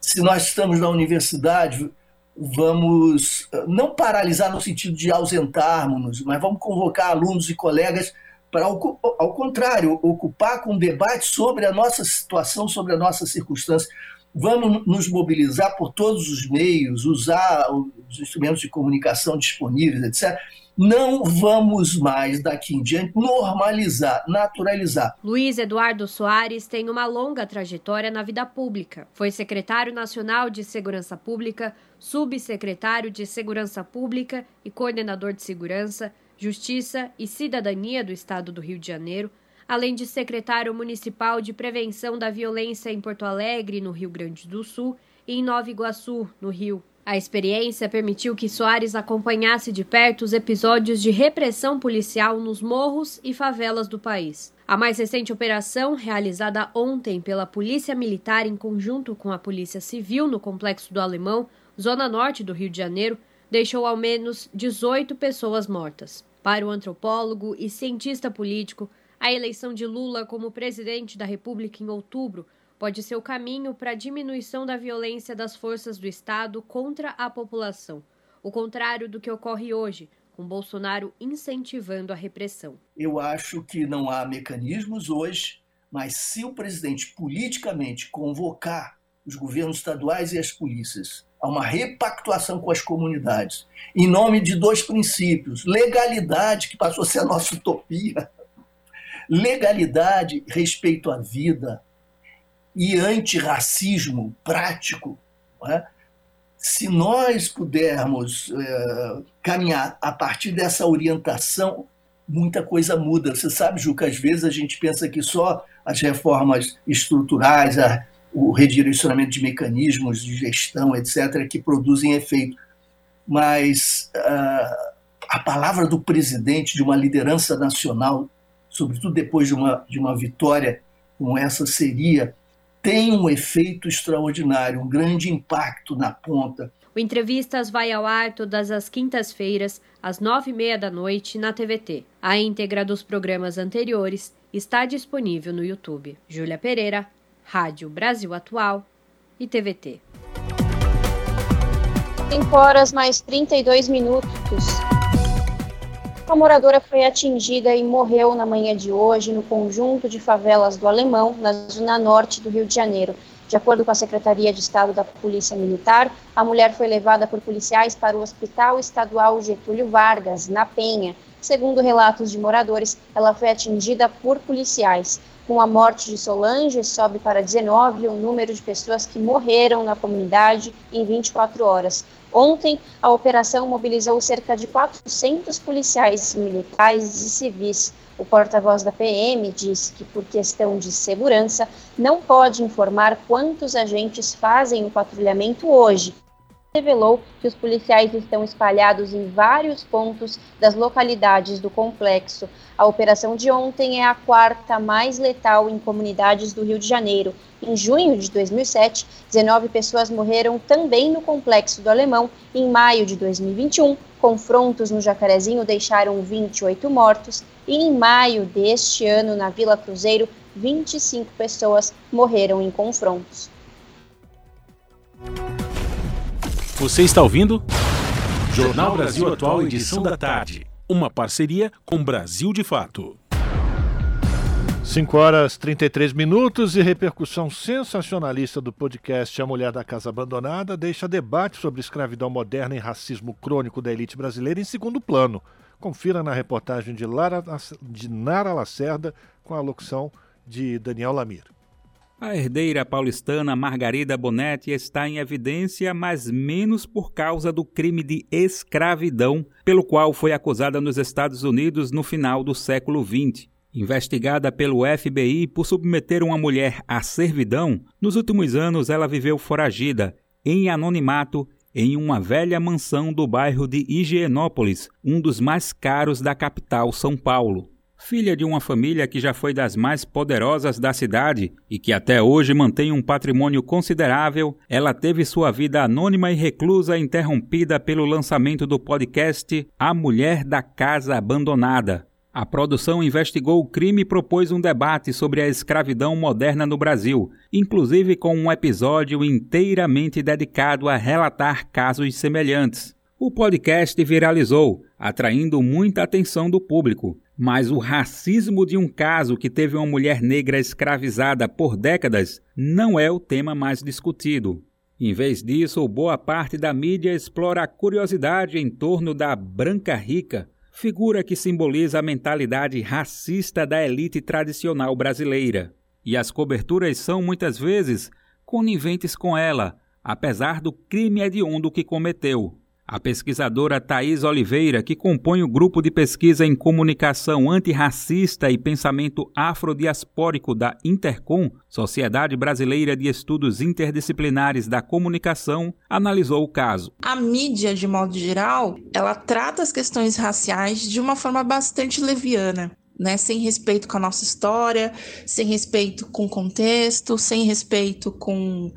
Se nós estamos na universidade, vamos não paralisar no sentido de ausentarmos-nos, mas vamos convocar alunos e colegas para, ao contrário, ocupar com debate sobre a nossa situação, sobre a nossa circunstância. Vamos nos mobilizar por todos os meios, usar os instrumentos de comunicação disponíveis, etc. Não vamos mais daqui em diante normalizar, naturalizar. Luiz Eduardo Soares tem uma longa trajetória na vida pública. Foi secretário nacional de Segurança Pública, subsecretário de Segurança Pública e coordenador de segurança, Justiça e Cidadania do Estado do Rio de Janeiro, além de secretário municipal de Prevenção da Violência em Porto Alegre, no Rio Grande do Sul, e em Nova Iguaçu, no Rio. A experiência permitiu que Soares acompanhasse de perto os episódios de repressão policial nos morros e favelas do país. A mais recente operação, realizada ontem pela Polícia Militar em conjunto com a Polícia Civil no Complexo do Alemão, zona norte do Rio de Janeiro, deixou ao menos 18 pessoas mortas. Para o antropólogo e cientista político, a eleição de Lula como presidente da República em outubro pode ser o caminho para a diminuição da violência das forças do Estado contra a população, o contrário do que ocorre hoje, com Bolsonaro incentivando a repressão. Eu acho que não há mecanismos hoje, mas se o presidente politicamente convocar os governos estaduais e as polícias a uma repactuação com as comunidades, em nome de dois princípios: legalidade, que passou a ser a nossa utopia, legalidade, respeito à vida e antirracismo prático. É? Se nós pudermos é, caminhar a partir dessa orientação, muita coisa muda. Você sabe, Juca, às vezes a gente pensa que só as reformas estruturais, a o redirecionamento de mecanismos de gestão, etc., que produzem efeito. Mas uh, a palavra do presidente, de uma liderança nacional, sobretudo depois de uma, de uma vitória como essa seria, tem um efeito extraordinário, um grande impacto na ponta. O Entrevistas vai ao ar todas as quintas-feiras, às nove e meia da noite, na TVT. A íntegra dos programas anteriores está disponível no YouTube. Júlia Pereira, Rádio Brasil Atual e TVT. 5 horas mais 32 minutos. Uma moradora foi atingida e morreu na manhã de hoje no conjunto de favelas do Alemão, na zona norte do Rio de Janeiro. De acordo com a Secretaria de Estado da Polícia Militar, a mulher foi levada por policiais para o Hospital Estadual Getúlio Vargas, na Penha. Segundo relatos de moradores, ela foi atingida por policiais. Com a morte de Solange, sobe para 19 o número de pessoas que morreram na comunidade em 24 horas. Ontem, a operação mobilizou cerca de 400 policiais militares e civis. O porta-voz da PM disse que, por questão de segurança, não pode informar quantos agentes fazem o patrulhamento hoje, revelou que os policiais estão espalhados em vários pontos das localidades do complexo. A operação de ontem é a quarta mais letal em comunidades do Rio de Janeiro. Em junho de 2007, 19 pessoas morreram também no complexo do Alemão. Em maio de 2021, confrontos no Jacarezinho deixaram 28 mortos. E em maio deste ano, na Vila Cruzeiro, 25 pessoas morreram em confrontos. Você está ouvindo? Jornal Brasil Atual, edição da tarde. Uma parceria com Brasil de Fato. 5 horas 33 minutos e repercussão sensacionalista do podcast A Mulher da Casa Abandonada deixa debate sobre escravidão moderna e racismo crônico da elite brasileira em segundo plano. Confira na reportagem de, Lara, de Nara Lacerda com a locução de Daniel Lamir. A herdeira paulistana Margarida Bonetti está em evidência, mas menos por causa do crime de escravidão, pelo qual foi acusada nos Estados Unidos no final do século XX. Investigada pelo FBI por submeter uma mulher à servidão, nos últimos anos ela viveu foragida, em anonimato, em uma velha mansão do bairro de Higienópolis, um dos mais caros da capital São Paulo. Filha de uma família que já foi das mais poderosas da cidade e que até hoje mantém um patrimônio considerável, ela teve sua vida anônima e reclusa interrompida pelo lançamento do podcast A Mulher da Casa Abandonada. A produção investigou o crime e propôs um debate sobre a escravidão moderna no Brasil, inclusive com um episódio inteiramente dedicado a relatar casos semelhantes. O podcast viralizou, atraindo muita atenção do público, mas o racismo de um caso que teve uma mulher negra escravizada por décadas não é o tema mais discutido. Em vez disso, boa parte da mídia explora a curiosidade em torno da branca rica, figura que simboliza a mentalidade racista da elite tradicional brasileira. E as coberturas são muitas vezes coniventes com ela, apesar do crime hediondo que cometeu. A pesquisadora Thais Oliveira, que compõe o grupo de pesquisa em comunicação antirracista e pensamento afrodiaspórico da Intercom, Sociedade Brasileira de Estudos Interdisciplinares da Comunicação, analisou o caso. A mídia, de modo geral, ela trata as questões raciais de uma forma bastante leviana né? Sem respeito com a nossa história, sem respeito com o contexto, sem respeito com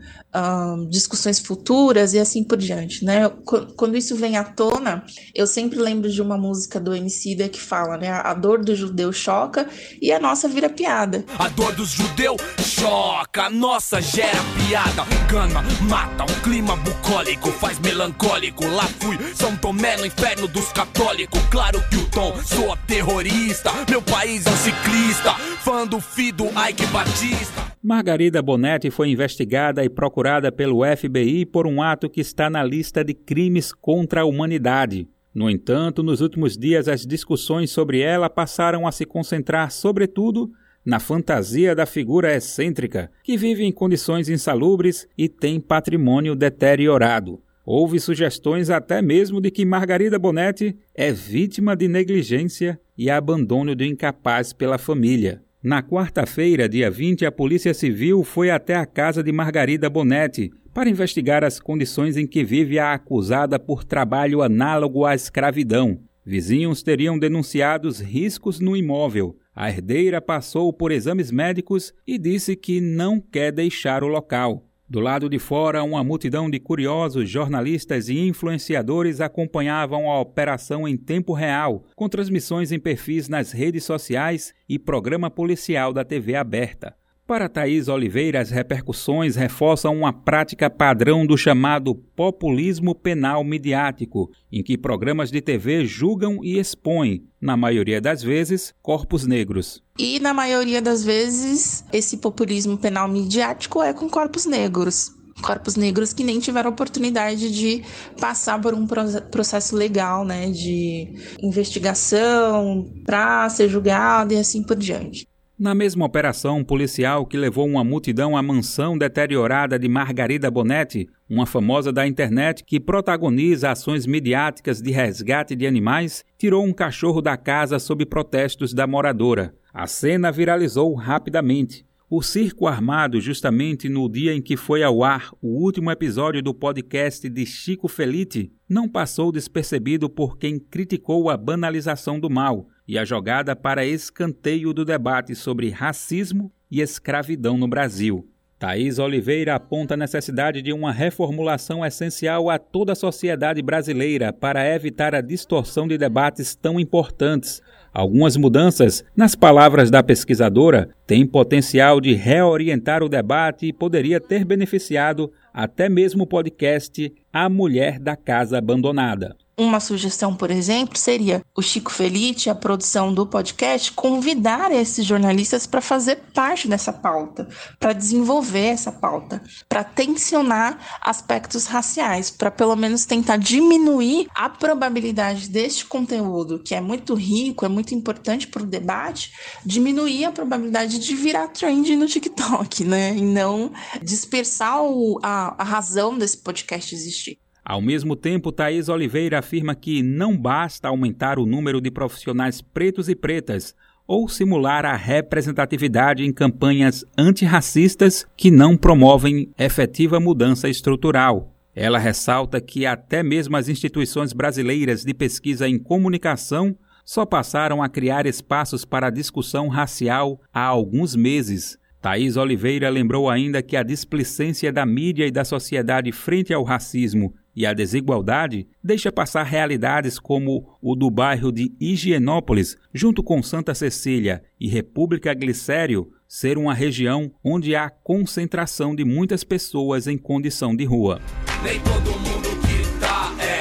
discussões futuras e assim por diante, né? Quando isso vem à tona, eu sempre lembro de uma música do Emicida que fala, né? A dor do judeu choca e a nossa vira piada. A dor do judeu choca, a nossa gera piada. Cana, mata, um clima bucólico, faz melancólico. Lá fui, São Tomé no inferno dos católicos. Claro que o tom soa terrorista. Meu país é um ciclista, fã do Fido Ike Batista. Margarida Bonetti foi investigada e procurada pelo FBI por um ato que está na lista de crimes contra a humanidade. No entanto, nos últimos dias as discussões sobre ela passaram a se concentrar, sobretudo, na fantasia da figura excêntrica, que vive em condições insalubres e tem patrimônio deteriorado. Houve sugestões até mesmo de que Margarida Bonetti é vítima de negligência e abandono do incapaz pela família. Na quarta-feira, dia 20, a Polícia Civil foi até a casa de Margarida Bonetti para investigar as condições em que vive a acusada por trabalho análogo à escravidão. Vizinhos teriam denunciado os riscos no imóvel. A herdeira passou por exames médicos e disse que não quer deixar o local. Do lado de fora, uma multidão de curiosos, jornalistas e influenciadores acompanhavam a operação em tempo real, com transmissões em perfis nas redes sociais e programa policial da TV aberta. Para Thaís Oliveira, as repercussões reforçam uma prática padrão do chamado populismo penal midiático, em que programas de TV julgam e expõem, na maioria das vezes, corpos negros. E na maioria das vezes, esse populismo penal midiático é com corpos negros corpos negros que nem tiveram oportunidade de passar por um processo legal, né, de investigação para ser julgado e assim por diante. Na mesma operação policial que levou uma multidão à mansão deteriorada de Margarida Bonetti, uma famosa da internet que protagoniza ações midiáticas de resgate de animais, tirou um cachorro da casa sob protestos da moradora. A cena viralizou rapidamente. O circo armado, justamente no dia em que foi ao ar o último episódio do podcast de Chico Felite, não passou despercebido por quem criticou a banalização do mal e a jogada para escanteio do debate sobre racismo e escravidão no Brasil. Thaís Oliveira aponta a necessidade de uma reformulação essencial a toda a sociedade brasileira para evitar a distorção de debates tão importantes. Algumas mudanças, nas palavras da pesquisadora, têm potencial de reorientar o debate e poderia ter beneficiado até mesmo o podcast A Mulher da Casa Abandonada. Uma sugestão, por exemplo, seria o Chico Felite, a produção do podcast, convidar esses jornalistas para fazer parte dessa pauta, para desenvolver essa pauta, para tensionar aspectos raciais, para pelo menos tentar diminuir a probabilidade deste conteúdo, que é muito rico, é muito importante para o debate, diminuir a probabilidade de virar trend no TikTok, né? E não dispersar o, a, a razão desse podcast existir. Ao mesmo tempo, Thaís Oliveira afirma que não basta aumentar o número de profissionais pretos e pretas ou simular a representatividade em campanhas antirracistas que não promovem efetiva mudança estrutural. Ela ressalta que até mesmo as instituições brasileiras de pesquisa em comunicação só passaram a criar espaços para discussão racial há alguns meses Thaís Oliveira lembrou ainda que a displicência da mídia e da sociedade frente ao racismo e a desigualdade deixa passar realidades como o do bairro de Higienópolis, junto com Santa Cecília e República Glicério, ser uma região onde há concentração de muitas pessoas em condição de rua. Nem todo mundo que tá é,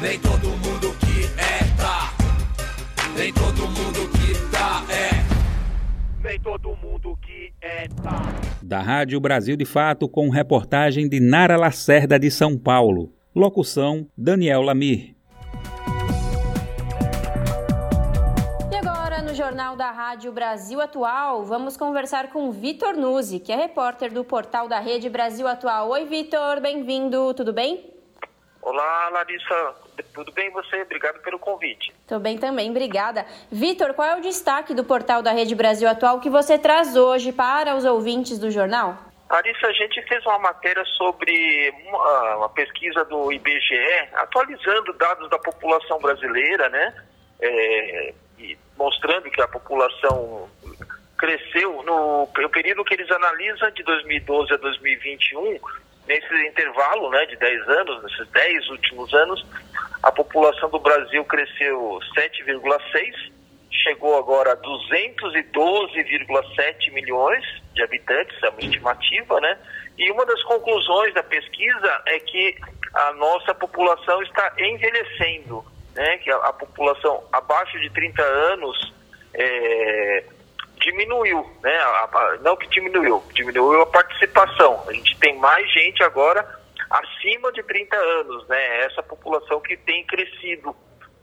nem todo mundo que é tá, nem todo mundo que tá é, nem todo mundo que é tá. Da Rádio Brasil de Fato, com reportagem de Nara Lacerda de São Paulo. Locução: Daniel Lamir. Jornal da Rádio Brasil Atual, vamos conversar com Vitor Nuzzi, que é repórter do portal da Rede Brasil Atual. Oi, Vitor, bem-vindo, tudo bem? Olá, Larissa, tudo bem você? Obrigado pelo convite. Tudo bem também, obrigada. Vitor, qual é o destaque do portal da Rede Brasil Atual que você traz hoje para os ouvintes do jornal? Larissa, a gente fez uma matéria sobre uma, uma pesquisa do IBGE, atualizando dados da população brasileira, né? É, mostrando que a população cresceu no, no período que eles analisam, de 2012 a 2021, nesse intervalo né, de 10 anos, nesses 10 últimos anos, a população do Brasil cresceu 7,6, chegou agora a 212,7 milhões de habitantes, é uma estimativa, né? E uma das conclusões da pesquisa é que a nossa população está envelhecendo né, que a, a população abaixo de 30 anos é, diminuiu, né, a, a, não que diminuiu, diminuiu a participação. A gente tem mais gente agora acima de 30 anos, né, essa população que tem crescido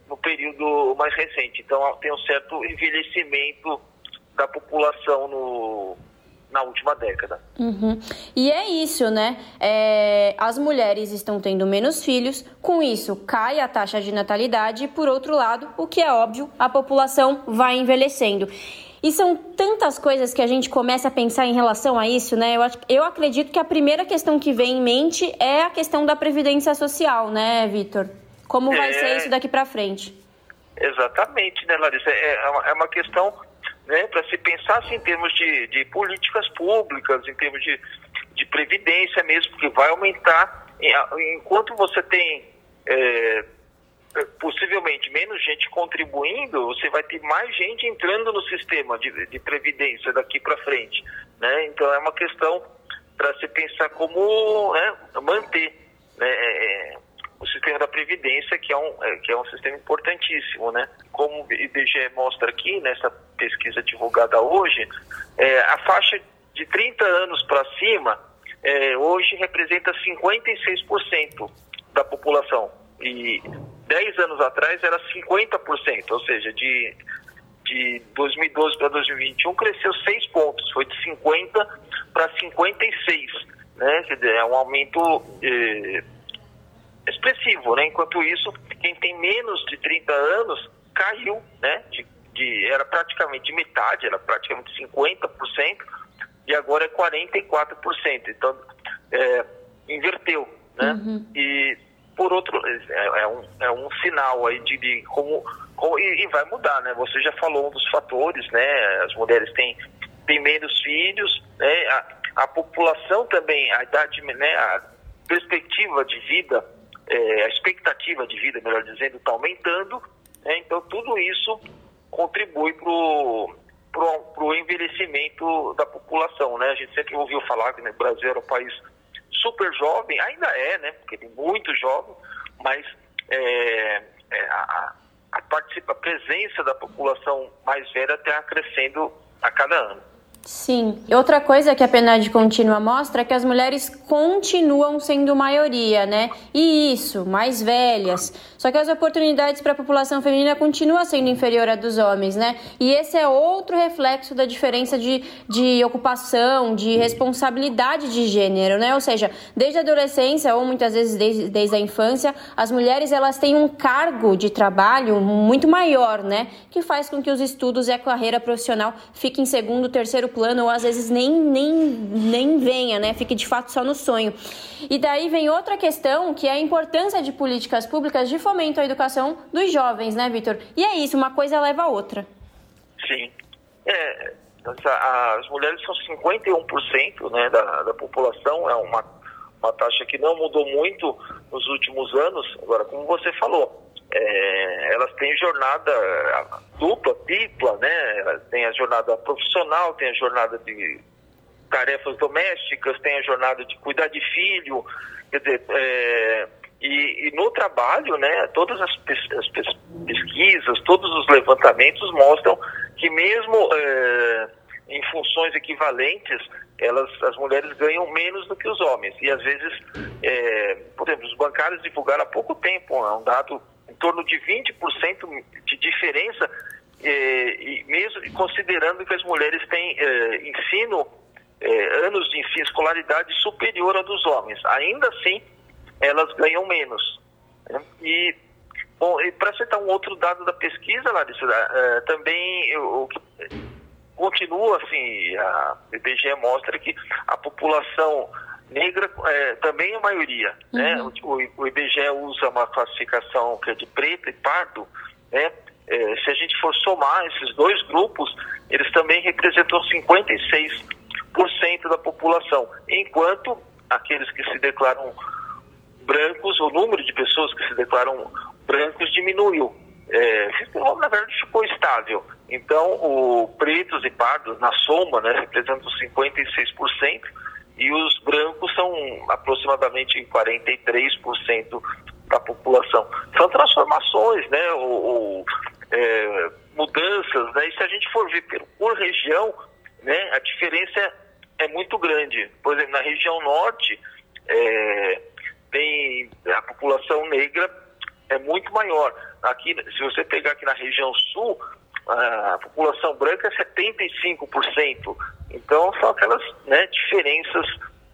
no período mais recente. Então tem um certo envelhecimento da população no, na última década. Uhum. E é isso, né? É, as mulheres estão tendo menos filhos, com isso cai a taxa de natalidade, e por outro lado, o que é óbvio, a população vai envelhecendo. E são tantas coisas que a gente começa a pensar em relação a isso, né? Eu, eu acredito que a primeira questão que vem em mente é a questão da previdência social, né, Vitor? Como vai é... ser isso daqui para frente? Exatamente, né, Larissa? É, é, é uma questão né, para se pensar assim, em termos de, de políticas públicas, em termos de, de previdência mesmo, porque vai aumentar. Enquanto você tem é, possivelmente menos gente contribuindo, você vai ter mais gente entrando no sistema de, de previdência daqui para frente. Né? Então é uma questão para se pensar como né, manter né, é, o sistema da Previdência, que é um, é, que é um sistema importantíssimo, né? Como o IBGE mostra aqui, nessa pesquisa divulgada hoje, é, a faixa de 30 anos para cima, é, hoje representa 56% da população. E 10 anos atrás era 50%, ou seja, de, de 2012 para 2021 cresceu 6 pontos, foi de 50 para 56, né? Quer dizer, é um aumento... Eh, expressivo, né? Enquanto isso, quem tem menos de 30 anos caiu, né? De, de, era praticamente metade, era praticamente 50%, e agora é 44%. Então, é, inverteu, né? Uhum. E, por outro, é, é, um, é um sinal aí de, de como, como e, e, vai mudar, né? Você já falou um dos fatores, né? As mulheres têm, têm menos filhos, né? A, a população também, a idade, né? A perspectiva de vida é, a expectativa de vida, melhor dizendo, está aumentando, né? então tudo isso contribui para o envelhecimento da população. Né? A gente sempre ouviu falar que né, o Brasil era um país super jovem, ainda é, né? porque tem muito jovem, mas é, é, a, a, participa, a presença da população mais velha está crescendo a cada ano. Sim. Outra coisa que a PNAD contínua mostra é que as mulheres continuam sendo maioria, né? E isso, mais velhas. Só que as oportunidades para a população feminina continuam sendo inferior à dos homens, né? E esse é outro reflexo da diferença de, de ocupação, de responsabilidade de gênero, né? Ou seja, desde a adolescência ou muitas vezes desde, desde a infância, as mulheres elas têm um cargo de trabalho muito maior, né? Que faz com que os estudos e a carreira profissional fiquem em segundo, terceiro plano ou às vezes nem, nem, nem venha, né? Fique de fato só no sonho. E daí vem outra questão que é a importância de políticas públicas de à educação dos jovens, né, Vitor? E é isso, uma coisa leva a outra. Sim. É, as mulheres são 51% né, da, da população, é uma, uma taxa que não mudou muito nos últimos anos. Agora, como você falou, é, elas têm jornada dupla, tripla, né? Têm a jornada profissional, tem a jornada de tarefas domésticas, tem a jornada de cuidar de filho, quer dizer, é, e, e, no trabalho, né, todas as, as pesquisas, todos os levantamentos mostram que mesmo é, em funções equivalentes, elas, as mulheres ganham menos do que os homens. E às vezes, é, por exemplo, os bancários divulgaram há pouco tempo um dado em torno de 20% de diferença, é, mesmo considerando que as mulheres têm ensino, anos de ensino, escolaridade superior a dos homens. Ainda assim, elas ganham menos. Né? E, bom, e para citar um outro dado da pesquisa, Larissa, é, também eu, continua assim, a IBGE mostra que a população negra é, também é maioria. Né? Uhum. Né? O, o, IBGE usa uma classificação que é de preto e pardo. Né? É, se a gente for somar esses dois grupos, eles também representam 56% da população, enquanto aqueles que se declaram brancos, o número de pessoas que se declaram brancos diminuiu. É, na verdade, ficou estável. Então, o pretos e pardos, na soma, né, representam 56%, e os brancos são aproximadamente 43% da população. São transformações, né, ou, ou é, mudanças, né, e se a gente for ver por região, né, a diferença é muito grande. Por exemplo, na região norte, é, tem a população negra é muito maior. Aqui, se você pegar aqui na região sul, a população branca é 75%. Então, são aquelas né, diferenças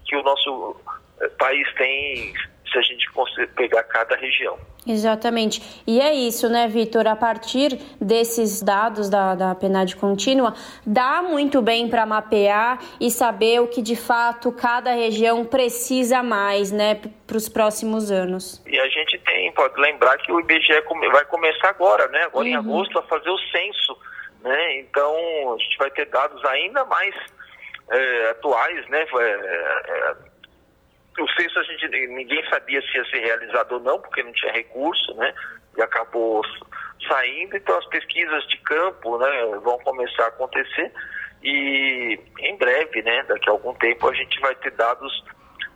que o nosso eh, país tem se a gente pegar cada região. Exatamente. E é isso, né, Vitor? A partir desses dados da, da PNAD contínua, dá muito bem para mapear e saber o que de fato cada região precisa mais, né, para os próximos anos. E a gente tem, pode lembrar que o IBGE vai começar agora, né, agora uhum. em agosto, a fazer o censo, né, então a gente vai ter dados ainda mais é, atuais, né, é, é, o censo a gente ninguém sabia se ia ser realizado ou não, porque não tinha recurso, né? E acabou saindo, então as pesquisas de campo, né, vão começar a acontecer e em breve, né, daqui a algum tempo a gente vai ter dados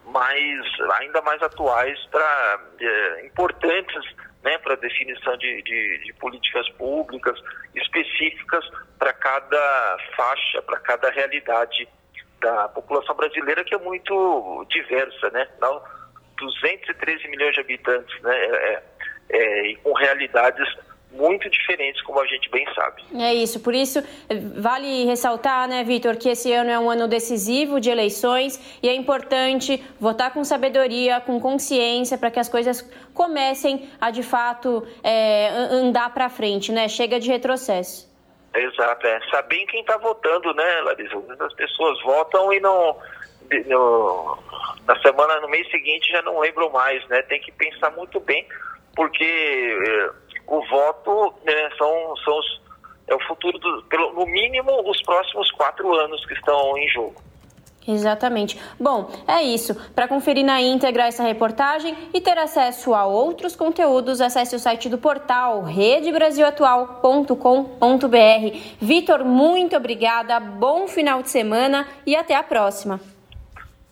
mais ainda mais atuais para é, importantes né, para definição de, de, de, políticas públicas específicas para cada faixa, para cada realidade da população brasileira que é muito diversa, né? 213 milhões de habitantes, né? É, é, é, e com realidades muito diferentes, como a gente bem sabe. É isso, por isso vale ressaltar, né, Vitor, que esse ano é um ano decisivo de eleições e é importante votar com sabedoria, com consciência, para que as coisas comecem a de fato é, andar para frente, né? Chega de retrocesso. Exato, é. Saber quem está votando, né, Larissa? As pessoas votam e não. No, na semana, no mês seguinte, já não lembram mais, né? Tem que pensar muito bem, porque eh, o voto né, são, são os, é o futuro, do, pelo, no mínimo, os próximos quatro anos que estão em jogo. Exatamente. Bom, é isso. Para conferir na íntegra essa reportagem e ter acesso a outros conteúdos, acesse o site do portal redebrasilatual.com.br. Vitor, muito obrigada, bom final de semana e até a próxima.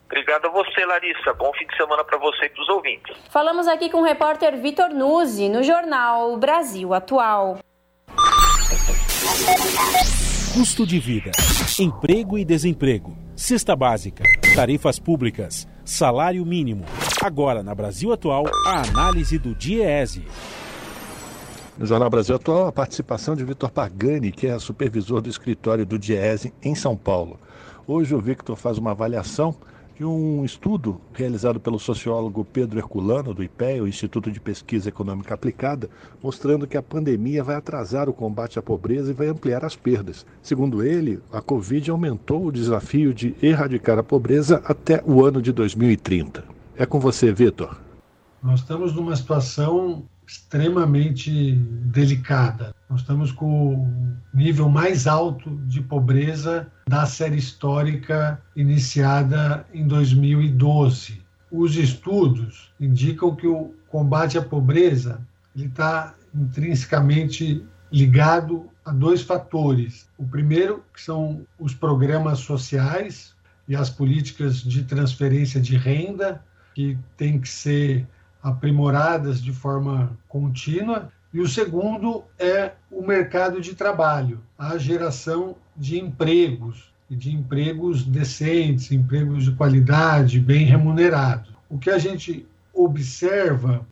Obrigado a você, Larissa. Bom fim de semana para você e para os ouvintes. Falamos aqui com o repórter Vitor Nuzzi, no jornal Brasil Atual. Custo de vida, emprego e desemprego Cesta básica, tarifas públicas, salário mínimo. Agora, na Brasil Atual, a análise do DIEESE. No Jornal Brasil Atual, a participação de Vitor Pagani, que é supervisor do escritório do DIEESE em São Paulo. Hoje o Victor faz uma avaliação de um estudo realizado pelo sociólogo Pedro Herculano, do IPE, o Instituto de Pesquisa Econômica Aplicada, mostrando que a pandemia vai atrasar o combate à pobreza e vai ampliar as perdas. Segundo ele, a Covid aumentou o desafio de erradicar a pobreza até o ano de 2030. É com você, Vitor. Nós estamos numa situação extremamente delicada. Nós estamos com o nível mais alto de pobreza da série histórica iniciada em 2012. os estudos indicam que o combate à pobreza está intrinsecamente ligado a dois fatores. O primeiro, que são os programas sociais e as políticas de transferência de renda, que têm que ser aprimoradas de forma contínua. E o segundo é o mercado de trabalho, a geração de empregos, de empregos decentes, empregos de qualidade, bem remunerados. O que a gente observa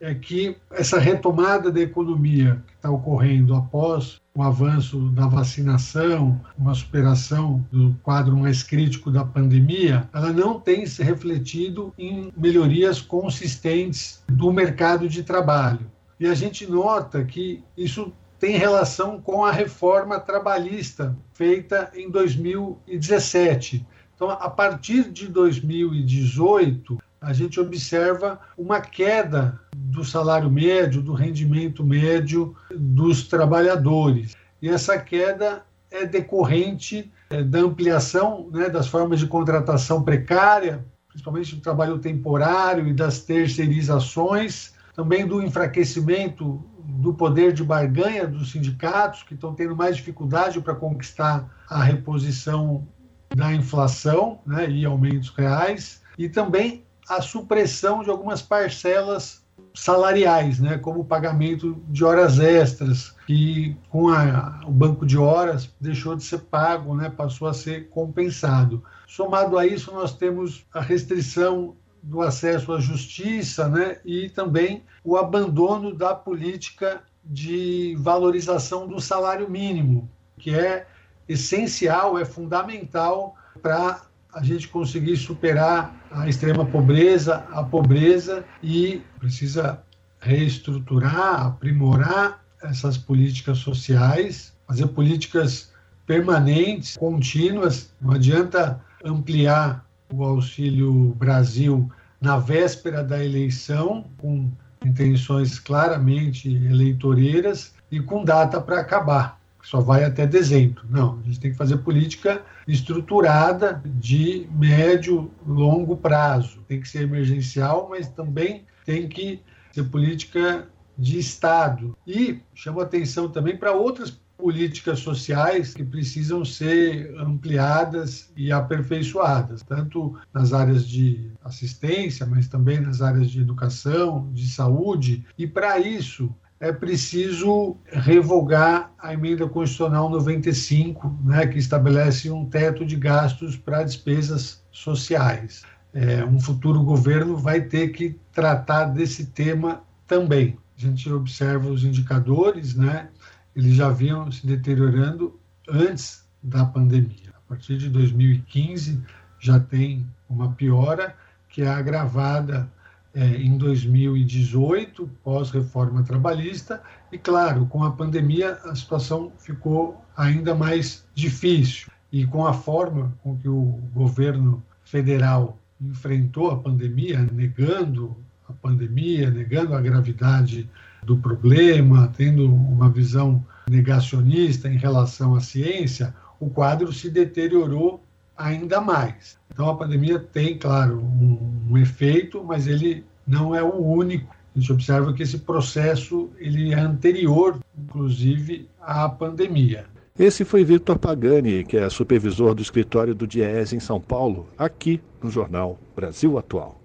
é que essa retomada da economia que está ocorrendo após o avanço da vacinação, uma superação do quadro mais crítico da pandemia, ela não tem se refletido em melhorias consistentes do mercado de trabalho. E a gente nota que isso tem relação com a reforma trabalhista feita em 2017. Então, a partir de 2018, a gente observa uma queda do salário médio, do rendimento médio dos trabalhadores. E essa queda é decorrente é, da ampliação né, das formas de contratação precária, principalmente do trabalho temporário e das terceirizações, também do enfraquecimento do poder de barganha dos sindicatos, que estão tendo mais dificuldade para conquistar a reposição da inflação né, e aumentos reais, e também a supressão de algumas parcelas salariais, né, como o pagamento de horas extras, que com a, o banco de horas deixou de ser pago, né, passou a ser compensado. Somado a isso, nós temos a restrição do acesso à justiça né, e também o abandono da política de valorização do salário mínimo, que é essencial, é fundamental para a gente conseguir superar a extrema pobreza, a pobreza e precisa reestruturar, aprimorar essas políticas sociais, fazer políticas permanentes, contínuas. Não adianta ampliar o Auxílio Brasil na véspera da eleição, com intenções claramente eleitoreiras e com data para acabar, que só vai até dezembro. Não, a gente tem que fazer política estruturada de médio, longo prazo. Tem que ser emergencial, mas também tem que ser política de Estado. E chamo atenção também para outras políticas sociais que precisam ser ampliadas e aperfeiçoadas, tanto nas áreas de assistência, mas também nas áreas de educação, de saúde, e para isso é preciso revogar a emenda constitucional 95, né, que estabelece um teto de gastos para despesas sociais. É, um futuro governo vai ter que tratar desse tema também. A gente observa os indicadores, né, eles já vinham se deteriorando antes da pandemia. A partir de 2015 já tem uma piora que é agravada é, em 2018, pós-reforma trabalhista, e claro, com a pandemia a situação ficou ainda mais difícil. E com a forma com que o governo federal enfrentou a pandemia, negando a pandemia, negando a gravidade do problema, tendo uma visão negacionista em relação à ciência, o quadro se deteriorou ainda mais. Então a pandemia tem, claro, um, um efeito, mas ele não é o único. A gente observa que esse processo ele é anterior, inclusive, à pandemia. Esse foi Victor Pagani, que é supervisor do escritório do DIES em São Paulo, aqui no Jornal Brasil Atual.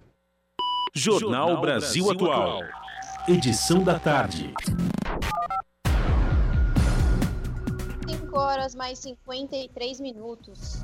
Jornal Brasil Atual edição da tarde. 5 horas mais 53 minutos.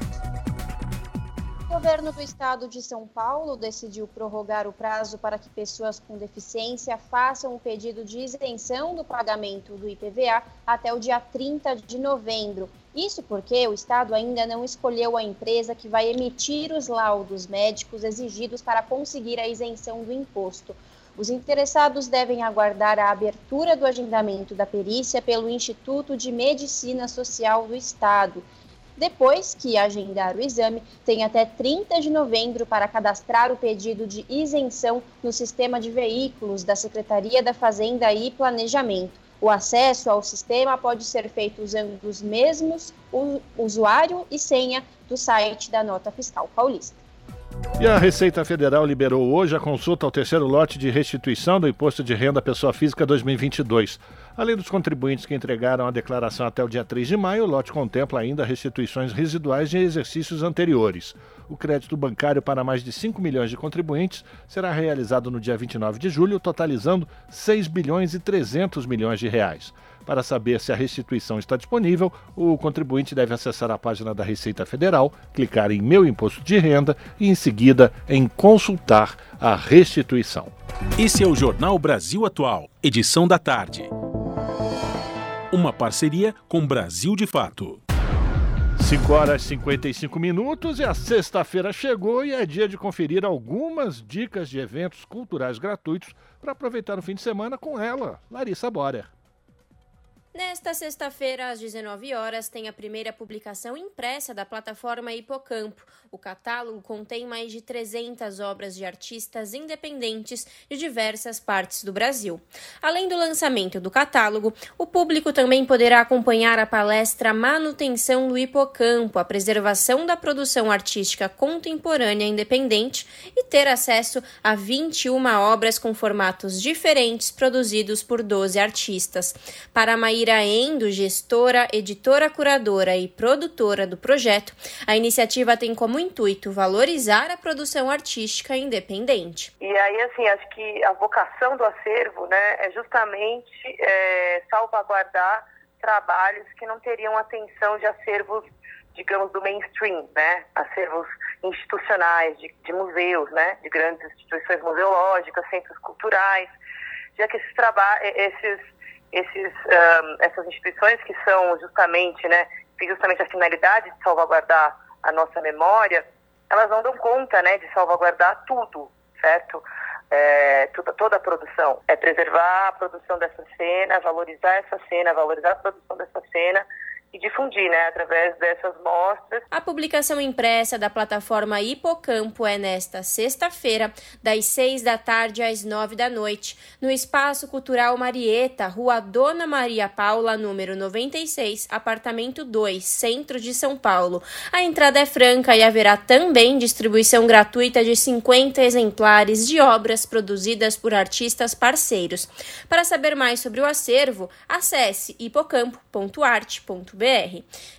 O governo do estado de São Paulo decidiu prorrogar o prazo para que pessoas com deficiência façam o pedido de isenção do pagamento do IPVA até o dia 30 de novembro. Isso porque o estado ainda não escolheu a empresa que vai emitir os laudos médicos exigidos para conseguir a isenção do imposto. Os interessados devem aguardar a abertura do agendamento da perícia pelo Instituto de Medicina Social do Estado. Depois que agendar o exame, tem até 30 de novembro para cadastrar o pedido de isenção no sistema de veículos da Secretaria da Fazenda e Planejamento. O acesso ao sistema pode ser feito usando os mesmos usuário e senha do site da Nota Fiscal Paulista. E a Receita Federal liberou hoje a consulta ao terceiro lote de restituição do Imposto de Renda à Pessoa Física 2022. Além dos contribuintes que entregaram a declaração até o dia 3 de maio, o lote contempla ainda restituições residuais de exercícios anteriores. O crédito bancário para mais de 5 milhões de contribuintes será realizado no dia 29 de julho, totalizando 6 bilhões e 300 milhões de reais. Para saber se a restituição está disponível, o contribuinte deve acessar a página da Receita Federal, clicar em Meu Imposto de Renda e, em seguida, em Consultar a restituição. Esse é o Jornal Brasil Atual, edição da tarde. Uma parceria com Brasil de Fato. 5 horas e 55 minutos e a sexta-feira chegou e é dia de conferir algumas dicas de eventos culturais gratuitos para aproveitar o fim de semana com ela, Larissa Borer. Nesta sexta-feira, às 19 horas, tem a primeira publicação impressa da plataforma Hipocampo. O catálogo contém mais de 300 obras de artistas independentes de diversas partes do Brasil. Além do lançamento do catálogo, o público também poderá acompanhar a palestra Manutenção do Hipocampo, a preservação da produção artística contemporânea independente e ter acesso a 21 obras com formatos diferentes produzidos por 12 artistas. Para Maíra Iraendo, gestora, editora curadora e produtora do projeto, a iniciativa tem como intuito valorizar a produção artística independente. E aí, assim, acho que a vocação do acervo né, é justamente é, salvaguardar trabalhos que não teriam atenção de acervos digamos, do mainstream, né? Acervos institucionais, de, de, museus, né? De grandes instituições museológicas, centros culturais, já que esses, esses esses, um, essas instituições que são justamente, né, têm justamente a finalidade de salvaguardar a nossa memória, elas não dão conta, né, de salvaguardar tudo, certo? É, toda, toda a produção. É preservar a produção dessa cena, valorizar essa cena, valorizar a produção dessa cena e difundir, né, através dessas mostras. A publicação impressa da plataforma Hipocampo é nesta sexta-feira, das seis da tarde às nove da noite, no Espaço Cultural Marieta, Rua Dona Maria Paula, número 96, apartamento 2, centro de São Paulo. A entrada é franca e haverá também distribuição gratuita de 50 exemplares de obras produzidas por artistas parceiros. Para saber mais sobre o acervo, acesse hipocampo.arte.br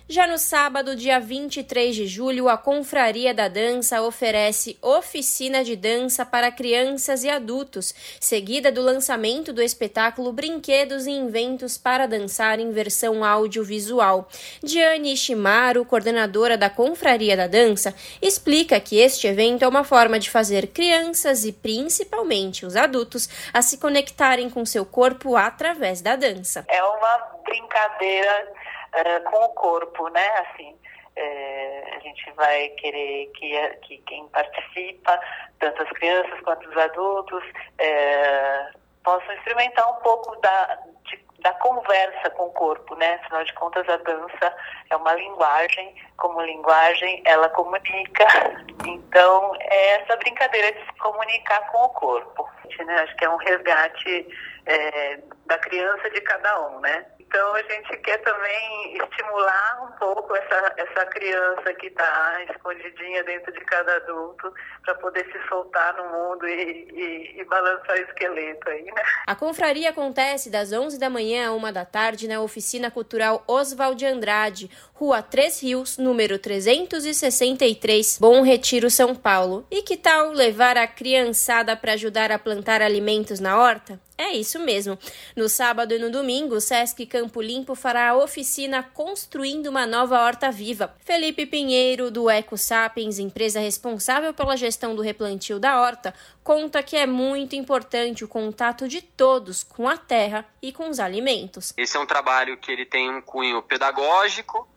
já no sábado, dia 23 de julho, a Confraria da Dança oferece oficina de dança para crianças e adultos, seguida do lançamento do espetáculo Brinquedos e Inventos para Dançar em versão audiovisual. Diane Ishimaru, coordenadora da Confraria da Dança, explica que este evento é uma forma de fazer crianças e principalmente os adultos a se conectarem com seu corpo através da dança. É uma brincadeira uh, com o corpo, né? Assim, é, a gente vai querer que, que quem participa, tanto as crianças quanto os adultos, é, possam experimentar um pouco da, de, da conversa com o corpo, né? Afinal de contas, a dança é uma linguagem, como linguagem, ela comunica. Então, é essa brincadeira de se comunicar com o corpo. Né? Acho que é um resgate é, da criança de cada um, né? Então a gente quer também estimular um pouco essa, essa criança que está escondidinha dentro de cada adulto para poder se soltar no mundo e, e, e, balançar o esqueleto aí, né? A confraria acontece das 11 da manhã a 1 da tarde na Oficina Cultural Oswald Andrade, Rua Três Rios, número 363, Bom Retiro, São Paulo. E que tal levar a criançada para ajudar a plantar alimentos na horta? É isso mesmo. No sábado e no domingo, o Sesc Campo Limpo fará a oficina Construindo uma Nova Horta Viva. Felipe Pinheiro, do Eco Sapiens, empresa responsável pela gestão do replantio da horta, conta que é muito importante o contato de todos com a terra e com os alimentos. Esse é um trabalho que ele tem um cunho pedagógico,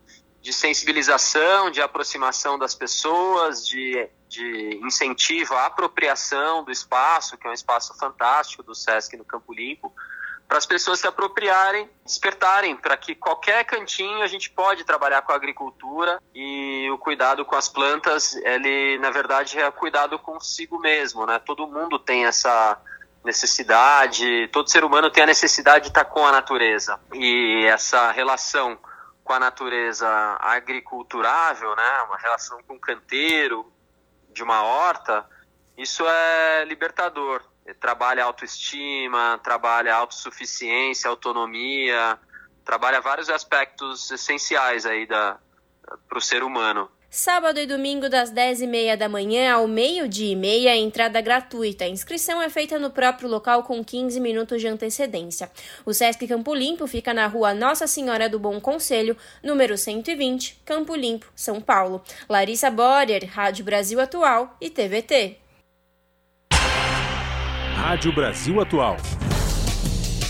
de sensibilização, de aproximação das pessoas, de, de incentivo à apropriação do espaço, que é um espaço fantástico do SESC no Campo Limpo, para as pessoas se apropriarem, despertarem para que qualquer cantinho a gente pode trabalhar com a agricultura e o cuidado com as plantas, ele na verdade é cuidado consigo mesmo, né? Todo mundo tem essa necessidade, todo ser humano tem a necessidade de estar com a natureza e essa relação com a natureza agriculturável, né, uma relação com o canteiro, de uma horta, isso é libertador. Trabalha autoestima, trabalha autossuficiência, autonomia, trabalha vários aspectos essenciais aí para o ser humano. Sábado e domingo, das 10h30 da manhã ao meio-dia e meia, entrada gratuita. A inscrição é feita no próprio local com 15 minutos de antecedência. O Sesc Campo Limpo fica na rua Nossa Senhora do Bom Conselho, número 120, Campo Limpo, São Paulo. Larissa Borer, Rádio Brasil Atual e TVT. Rádio Brasil Atual.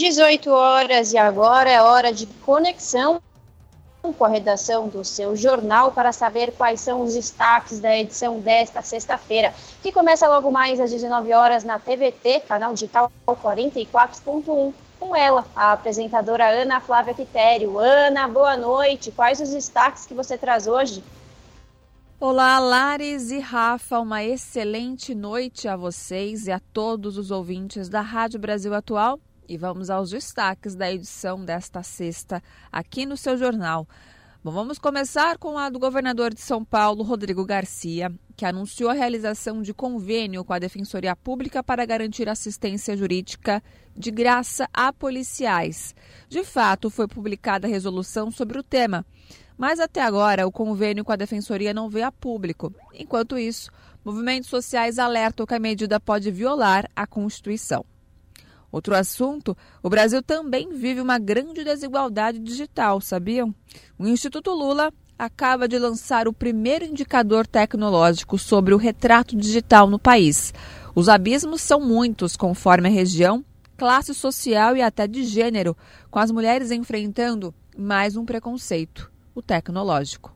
18 horas e agora é hora de conexão com a redação do seu jornal para saber quais são os destaques da edição desta sexta-feira, que começa logo mais às 19 horas na TVT, canal digital 44.1. Com ela, a apresentadora Ana Flávia Quitério. Ana, boa noite. Quais os destaques que você traz hoje? Olá, Lares e Rafa, uma excelente noite a vocês e a todos os ouvintes da Rádio Brasil Atual e vamos aos destaques da edição desta sexta aqui no seu jornal. Bom, vamos começar com a do governador de São Paulo, Rodrigo Garcia, que anunciou a realização de convênio com a Defensoria Pública para garantir assistência jurídica de graça a policiais. De fato, foi publicada a resolução sobre o tema, mas até agora o convênio com a Defensoria não veio a público. Enquanto isso, movimentos sociais alertam que a medida pode violar a Constituição. Outro assunto: o Brasil também vive uma grande desigualdade digital, sabiam? O Instituto Lula acaba de lançar o primeiro indicador tecnológico sobre o retrato digital no país. Os abismos são muitos, conforme a região, classe social e até de gênero, com as mulheres enfrentando mais um preconceito, o tecnológico.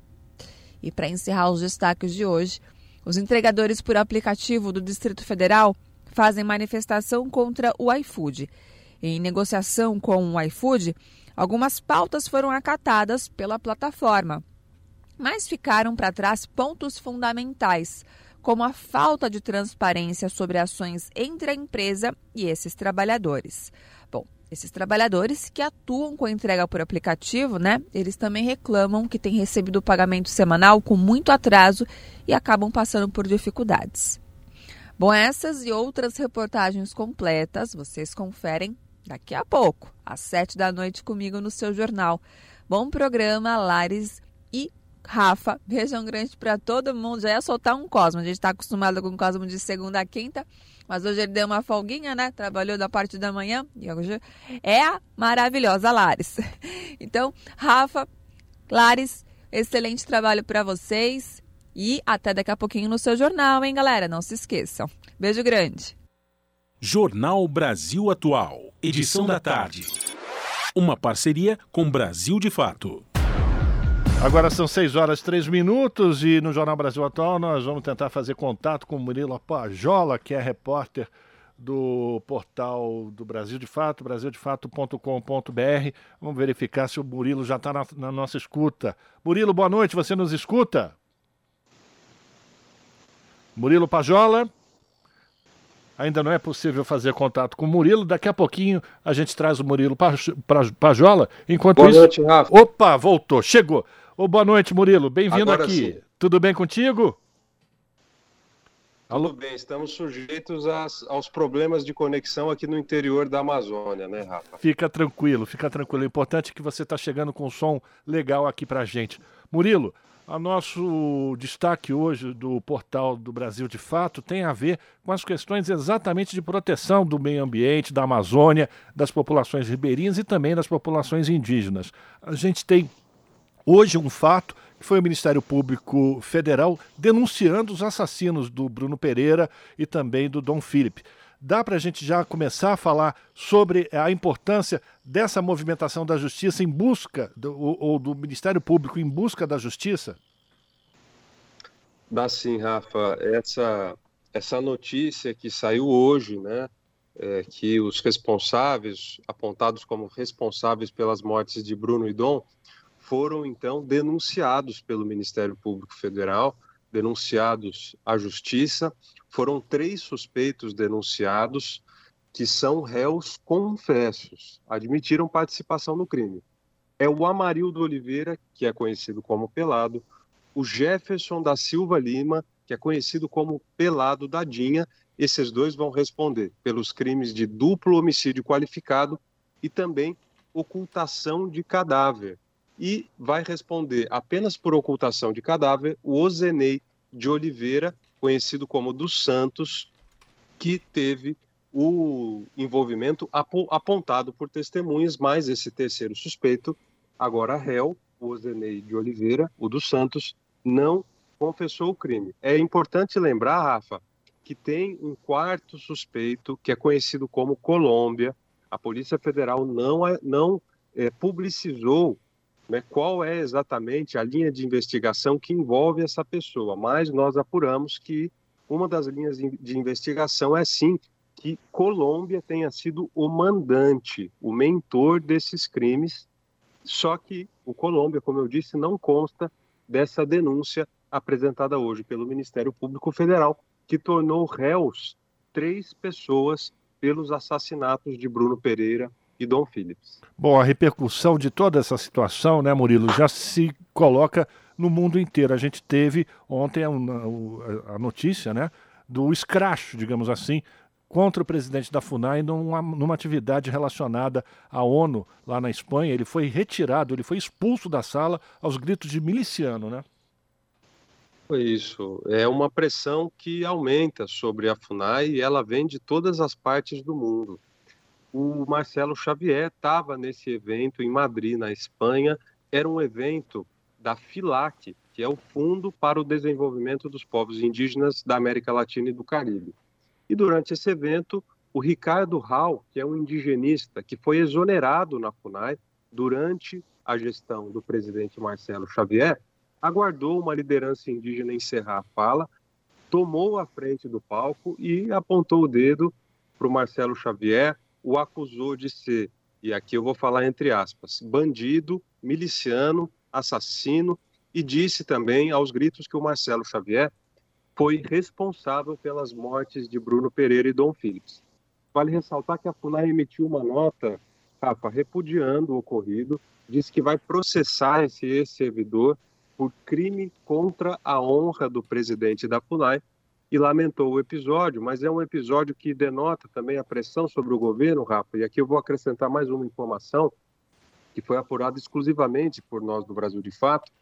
E para encerrar os destaques de hoje, os entregadores por aplicativo do Distrito Federal fazem manifestação contra o iFood. Em negociação com o iFood, algumas pautas foram acatadas pela plataforma, mas ficaram para trás pontos fundamentais, como a falta de transparência sobre ações entre a empresa e esses trabalhadores. Bom, esses trabalhadores que atuam com a entrega por aplicativo, né? Eles também reclamam que têm recebido o pagamento semanal com muito atraso e acabam passando por dificuldades. Bom, essas e outras reportagens completas vocês conferem daqui a pouco, às sete da noite, comigo no seu jornal. Bom programa, Lares e Rafa. Beijão grande para todo mundo. Já ia soltar um Cosmo. A gente está acostumado com o Cosmo de segunda a quinta, mas hoje ele deu uma folguinha, né? Trabalhou da parte da manhã e hoje é a maravilhosa Lares. Então, Rafa, Lares, excelente trabalho para vocês. E até daqui a pouquinho no seu jornal, hein, galera? Não se esqueçam. Beijo grande. Jornal Brasil Atual, edição da tarde. Uma parceria com Brasil de Fato. Agora são 6 horas e 3 minutos e no Jornal Brasil Atual nós vamos tentar fazer contato com o Murilo Pajola, que é repórter do portal do Brasil de Fato, brasildefato.com.br. Vamos verificar se o Murilo já está na, na nossa escuta. Murilo, boa noite, você nos escuta? Murilo Pajola. Ainda não é possível fazer contato com o Murilo. Daqui a pouquinho a gente traz o Murilo Pajola. Enquanto boa isso. Boa noite, Rafa. Opa, voltou, chegou. Ô, boa noite, Murilo. Bem-vindo aqui. Sim. Tudo bem contigo? Alô? Tudo bem, estamos sujeitos às, aos problemas de conexão aqui no interior da Amazônia, né, Rafa? Fica tranquilo, fica tranquilo. O importante é que você está chegando com um som legal aqui pra gente. Murilo, o nosso destaque hoje do portal do Brasil de Fato tem a ver com as questões exatamente de proteção do meio ambiente, da Amazônia, das populações ribeirinhas e também das populações indígenas. A gente tem hoje um fato que foi o Ministério Público Federal denunciando os assassinos do Bruno Pereira e também do Dom Felipe. Dá para a gente já começar a falar sobre a importância dessa movimentação da justiça em busca, do, ou do Ministério Público em busca da justiça? Dá sim, Rafa. Essa, essa notícia que saiu hoje, né, é, que os responsáveis, apontados como responsáveis pelas mortes de Bruno e Dom, foram então denunciados pelo Ministério Público Federal, denunciados à Justiça. Foram três suspeitos denunciados que são réus confessos, admitiram participação no crime. É o Amarildo Oliveira, que é conhecido como Pelado, o Jefferson da Silva Lima, que é conhecido como Pelado Dadinha, esses dois vão responder pelos crimes de duplo homicídio qualificado e também ocultação de cadáver. E vai responder apenas por ocultação de cadáver o Ozenei de Oliveira, conhecido como dos Santos, que teve o envolvimento apontado por testemunhas, mas esse terceiro suspeito, agora réu, o Ozenei de Oliveira, o dos Santos, não confessou o crime. É importante lembrar, Rafa, que tem um quarto suspeito que é conhecido como Colômbia. A Polícia Federal não, não é, publicizou né, qual é exatamente a linha de investigação que envolve essa pessoa, mas nós apuramos que uma das linhas de investigação é sim que Colômbia tenha sido o mandante, o mentor desses crimes, só que o Colômbia, como eu disse, não consta dessa denúncia apresentada hoje pelo Ministério Público Federal, que tornou réus três pessoas pelos assassinatos de Bruno Pereira e Dom Phillips. Bom, a repercussão de toda essa situação, né, Murilo, já se coloca no mundo inteiro. A gente teve ontem a, notícia, né, do escracho, digamos assim, contra o presidente da FUNAI numa, numa atividade relacionada à ONU lá na Espanha. Ele foi retirado, ele foi expulso da sala aos gritos de miliciano, né? Foi isso. É uma pressão que aumenta sobre a FUNAI e ela vem de todas as partes do mundo. O Marcelo Xavier estava nesse evento em Madrid, na Espanha. Era um evento da FILAC, que é o Fundo para o Desenvolvimento dos Povos Indígenas da América Latina e do Caribe. E durante esse evento, o Ricardo Hall, que é um indigenista que foi exonerado na FUNAI durante a gestão do presidente Marcelo Xavier, aguardou uma liderança indígena encerrar a fala, tomou a frente do palco e apontou o dedo para o Marcelo Xavier, o acusou de ser, e aqui eu vou falar entre aspas, bandido, miliciano, assassino, e disse também aos gritos que o Marcelo Xavier foi responsável pelas mortes de Bruno Pereira e Dom Phillips. Vale ressaltar que a FUNAI emitiu uma nota, Rafa, repudiando o ocorrido, disse que vai processar esse ex-servidor por crime contra a honra do presidente da FUNAI e lamentou o episódio, mas é um episódio que denota também a pressão sobre o governo, Rafa. E aqui eu vou acrescentar mais uma informação que foi apurada exclusivamente por nós do Brasil de Fato,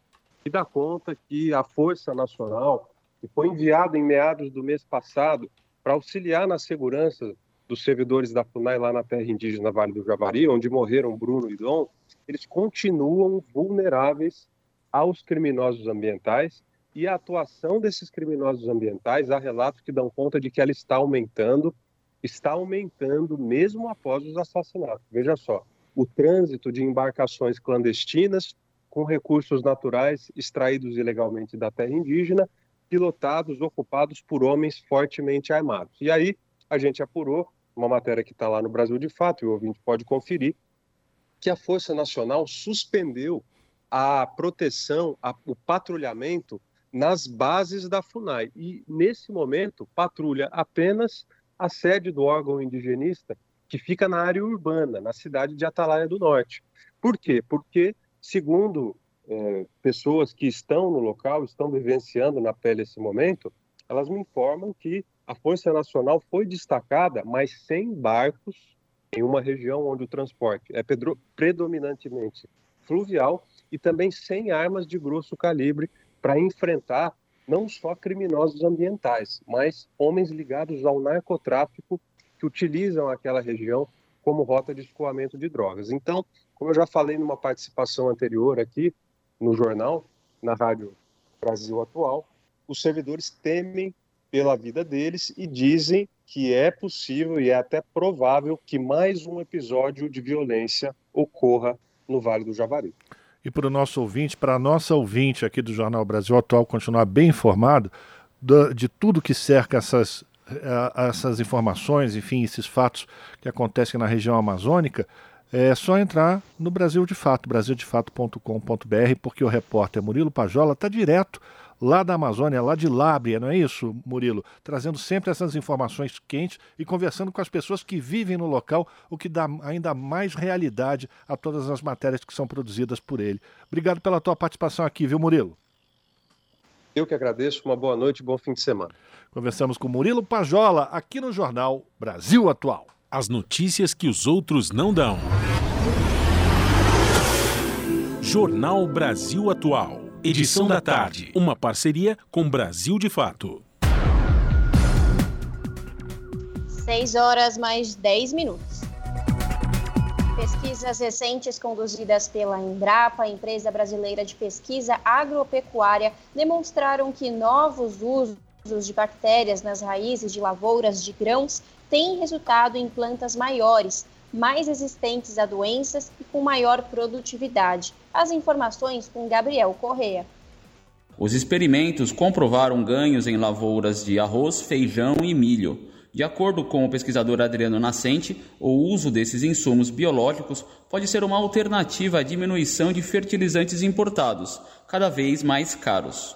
que dá conta que a Força Nacional, que foi enviada em meados do mês passado para auxiliar na segurança dos servidores da FUNAI lá na terra indígena Vale do Javari, onde morreram Bruno e Dom, eles continuam vulneráveis aos criminosos ambientais e a atuação desses criminosos ambientais, há relatos que dão conta de que ela está aumentando, está aumentando mesmo após os assassinatos. Veja só, o trânsito de embarcações clandestinas com recursos naturais extraídos ilegalmente da terra indígena, pilotados, ocupados por homens fortemente armados. E aí a gente apurou, uma matéria que está lá no Brasil de Fato, e o ouvinte pode conferir, que a Força Nacional suspendeu a proteção, a, o patrulhamento nas bases da FUNAI. E, nesse momento, patrulha apenas a sede do órgão indigenista, que fica na área urbana, na cidade de Atalaia do Norte. Por quê? Porque, segundo é, pessoas que estão no local, estão vivenciando na pele esse momento, elas me informam que a Força Nacional foi destacada, mas sem barcos, em uma região onde o transporte é predominantemente fluvial e também sem armas de grosso calibre para enfrentar não só criminosos ambientais, mas homens ligados ao narcotráfico que utilizam aquela região como rota de escoamento de drogas. Então, como eu já falei numa participação anterior aqui no jornal, na Rádio Brasil Atual, os servidores temem pela vida deles e dizem que é possível e é até provável que mais um episódio de violência ocorra no Vale do Javari. E para o nosso ouvinte, para a nossa ouvinte aqui do Jornal Brasil Atual continuar bem informado de tudo que cerca essas, eh, essas informações, enfim, esses fatos que acontecem na região amazônica, é só entrar no Brasil de Fato, brasildefato.com.br, porque o repórter Murilo Pajola está direto lá da Amazônia, lá de Lábria, não é isso, Murilo? Trazendo sempre essas informações quentes e conversando com as pessoas que vivem no local, o que dá ainda mais realidade a todas as matérias que são produzidas por ele. Obrigado pela tua participação aqui, viu, Murilo? Eu que agradeço, uma boa noite e bom fim de semana. Conversamos com Murilo Pajola aqui no Jornal Brasil Atual. As notícias que os outros não dão. Jornal Brasil Atual. Edição da tarde. Uma parceria com Brasil de Fato. 6 horas mais 10 minutos. Pesquisas recentes conduzidas pela Embrapa, empresa brasileira de pesquisa agropecuária, demonstraram que novos usos de bactérias nas raízes de lavouras de grãos têm resultado em plantas maiores, mais resistentes a doenças e com maior produtividade. As informações com Gabriel Correa. Os experimentos comprovaram ganhos em lavouras de arroz, feijão e milho. De acordo com o pesquisador Adriano Nascente, o uso desses insumos biológicos pode ser uma alternativa à diminuição de fertilizantes importados, cada vez mais caros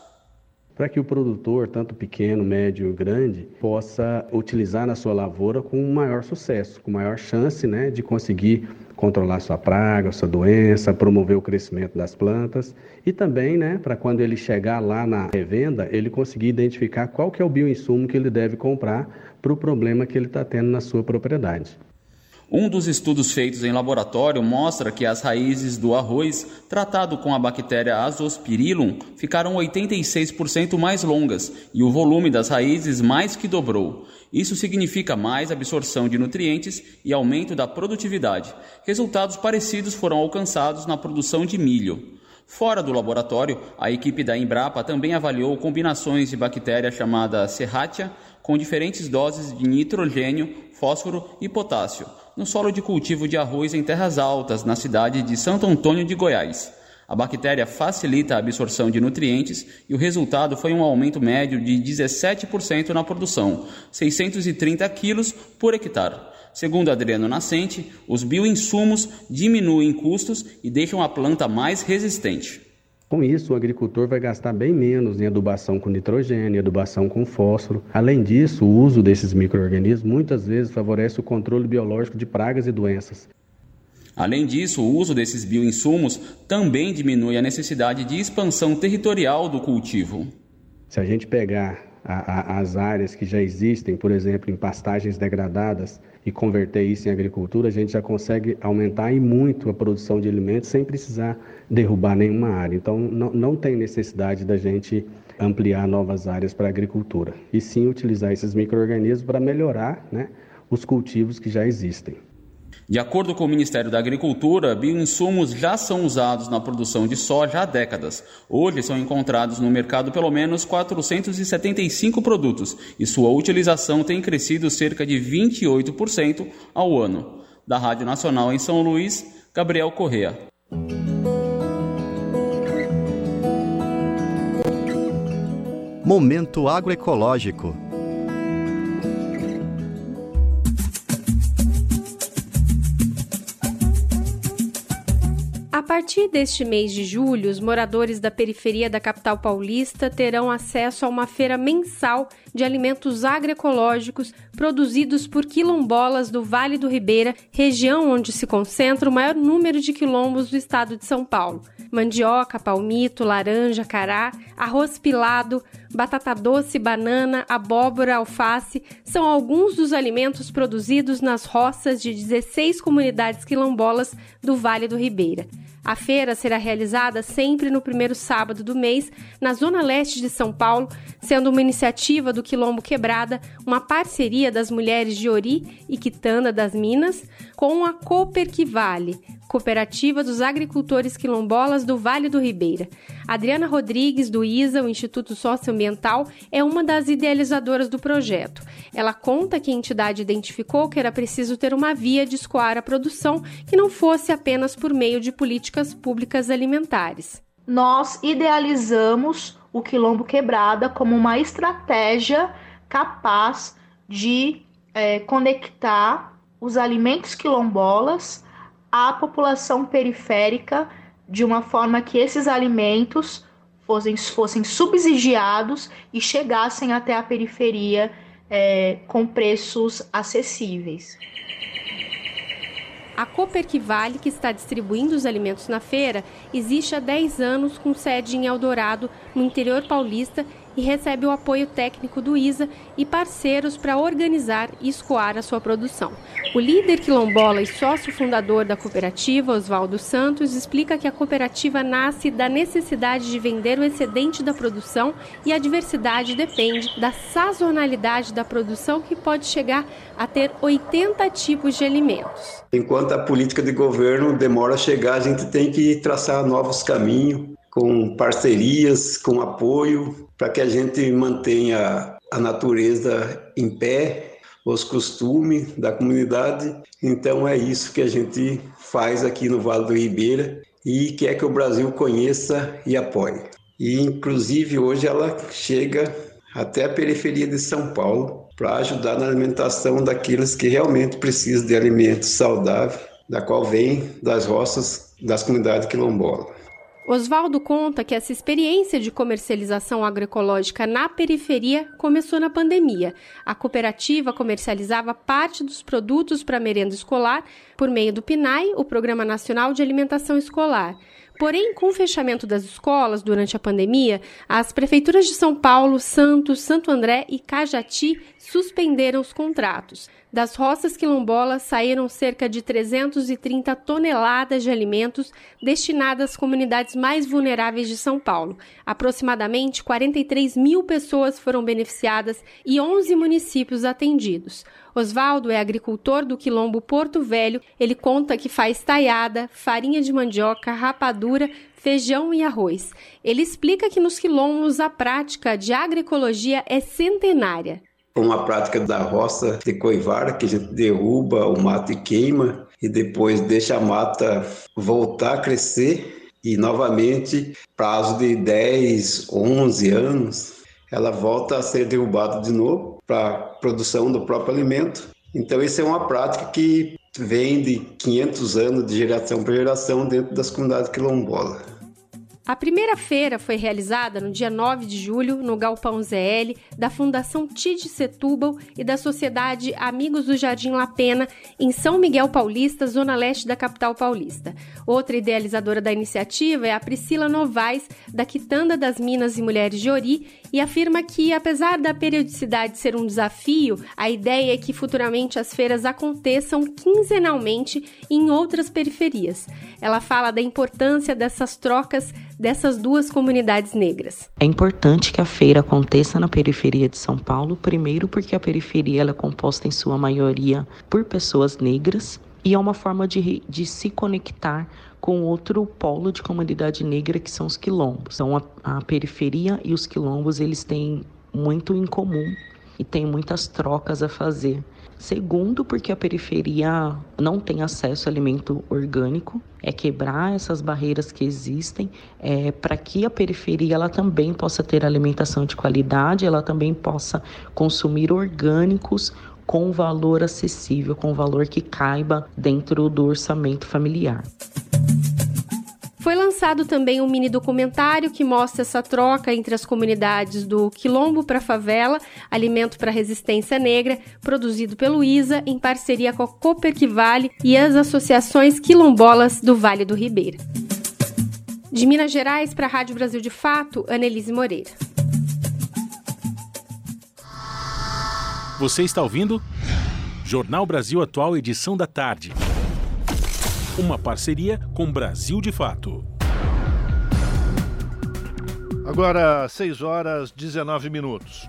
para que o produtor, tanto pequeno, médio, grande, possa utilizar na sua lavoura com maior sucesso, com maior chance né, de conseguir controlar sua praga, sua doença, promover o crescimento das plantas e também, né, para quando ele chegar lá na revenda, ele conseguir identificar qual que é o bioinsumo que ele deve comprar para o problema que ele está tendo na sua propriedade. Um dos estudos feitos em laboratório mostra que as raízes do arroz, tratado com a bactéria Azospirillum, ficaram 86% mais longas e o volume das raízes mais que dobrou. Isso significa mais absorção de nutrientes e aumento da produtividade. Resultados parecidos foram alcançados na produção de milho. Fora do laboratório, a equipe da Embrapa também avaliou combinações de bactéria chamada Serratia com diferentes doses de nitrogênio, fósforo e potássio no solo de cultivo de arroz em terras altas, na cidade de Santo Antônio de Goiás. A bactéria facilita a absorção de nutrientes e o resultado foi um aumento médio de 17% na produção, 630 quilos por hectare. Segundo Adriano Nascente, os bioinsumos diminuem custos e deixam a planta mais resistente. Com isso, o agricultor vai gastar bem menos em adubação com nitrogênio, adubação com fósforo. Além disso, o uso desses micro-organismos muitas vezes favorece o controle biológico de pragas e doenças. Além disso, o uso desses bioinsumos também diminui a necessidade de expansão territorial do cultivo. Se a gente pegar a, a, as áreas que já existem, por exemplo, em pastagens degradadas, e converter isso em agricultura, a gente já consegue aumentar e muito a produção de alimentos sem precisar derrubar nenhuma área. Então, não, não tem necessidade da gente ampliar novas áreas para a agricultura, e sim utilizar esses micro-organismos para melhorar né, os cultivos que já existem. De acordo com o Ministério da Agricultura, bioinsumos já são usados na produção de soja há décadas. Hoje são encontrados no mercado pelo menos 475 produtos e sua utilização tem crescido cerca de 28% ao ano. Da Rádio Nacional em São Luís, Gabriel Correa. Momento agroecológico. Partir deste mês de julho, os moradores da periferia da capital paulista terão acesso a uma feira mensal de alimentos agroecológicos produzidos por quilombolas do Vale do Ribeira, região onde se concentra o maior número de quilombos do estado de São Paulo. Mandioca, palmito, laranja, cará, arroz pilado, batata doce, banana, abóbora, alface são alguns dos alimentos produzidos nas roças de 16 comunidades quilombolas do Vale do Ribeira. A feira será realizada sempre no primeiro sábado do mês, na zona leste de São Paulo, sendo uma iniciativa do Quilombo Quebrada, uma parceria das mulheres de Ori e Quitanda das Minas com a Cooper que Vale, Cooperativa dos Agricultores Quilombolas do Vale do Ribeira. Adriana Rodrigues, do ISA, o Instituto Socioambiental, é uma das idealizadoras do projeto. Ela conta que a entidade identificou que era preciso ter uma via de escoar a produção que não fosse apenas por meio de políticas públicas alimentares. Nós idealizamos o Quilombo Quebrada como uma estratégia capaz de é, conectar os alimentos quilombolas à população periférica de uma forma que esses alimentos fossem, fossem subsidiados e chegassem até a periferia é, com preços acessíveis. A Coperquivale, que está distribuindo os alimentos na feira, existe há 10 anos com sede em Eldorado, no interior paulista, e recebe o apoio técnico do ISA e parceiros para organizar e escoar a sua produção. O líder quilombola e sócio fundador da cooperativa, Oswaldo Santos, explica que a cooperativa nasce da necessidade de vender o excedente da produção e a diversidade depende da sazonalidade da produção, que pode chegar a ter 80 tipos de alimentos. Enquanto a política de governo demora a chegar, a gente tem que traçar novos caminhos, com parcerias, com apoio, para que a gente mantenha a natureza em pé, os costumes da comunidade. Então é isso que a gente faz aqui no Vale do Ribeira e quer que o Brasil conheça e apoie. E inclusive hoje ela chega até a periferia de São Paulo para ajudar na alimentação daqueles que realmente precisam de alimentos saudáveis, da qual vem das roças das comunidades quilombolas. Oswaldo conta que essa experiência de comercialização agroecológica na periferia começou na pandemia. A cooperativa comercializava parte dos produtos para merenda escolar por meio do PNAE, o Programa Nacional de Alimentação Escolar. Porém, com o fechamento das escolas durante a pandemia, as prefeituras de São Paulo, Santos, Santo André e Cajati suspenderam os contratos. Das roças quilombolas saíram cerca de 330 toneladas de alimentos destinadas às comunidades mais vulneráveis de São Paulo. Aproximadamente 43 mil pessoas foram beneficiadas e 11 municípios atendidos. Oswaldo é agricultor do quilombo Porto Velho. Ele conta que faz taiada, farinha de mandioca, rapadura, feijão e arroz. Ele explica que nos quilombos a prática de agroecologia é centenária uma prática da roça de coivara, que a gente derruba o mato e queima, e depois deixa a mata voltar a crescer, e novamente, prazo de 10, 11 anos, ela volta a ser derrubada de novo para produção do próprio alimento. Então, isso é uma prática que vem de 500 anos de geração para geração dentro das comunidades quilombolas. A primeira feira foi realizada no dia 9 de julho no Galpão ZL da Fundação Tide Setúbal e da Sociedade Amigos do Jardim La Pena, em São Miguel Paulista, zona leste da capital paulista. Outra idealizadora da iniciativa é a Priscila Novaes, da Quitanda das Minas e Mulheres de Ori, e afirma que, apesar da periodicidade ser um desafio, a ideia é que futuramente as feiras aconteçam quinzenalmente em outras periferias. Ela fala da importância dessas trocas dessas duas comunidades negras. É importante que a feira aconteça na periferia de São Paulo, primeiro porque a periferia é composta em sua maioria por pessoas negras e é uma forma de, de se conectar com outro polo de comunidade negra que são os quilombos. Então a, a periferia e os quilombos eles têm muito em comum e tem muitas trocas a fazer. Segundo, porque a periferia não tem acesso a alimento orgânico, é quebrar essas barreiras que existem é, para que a periferia ela também possa ter alimentação de qualidade, ela também possa consumir orgânicos com valor acessível, com valor que caiba dentro do orçamento familiar. Foi lançado também um mini documentário que mostra essa troca entre as comunidades do Quilombo para Favela, Alimento para Resistência Negra, produzido pelo ISA em parceria com a Coperquivale e as associações quilombolas do Vale do Ribeira. De Minas Gerais para a Rádio Brasil de Fato, Annelise Moreira. Você está ouvindo? Jornal Brasil Atual, edição da tarde uma parceria com Brasil de Fato. Agora, 6 horas 19 minutos.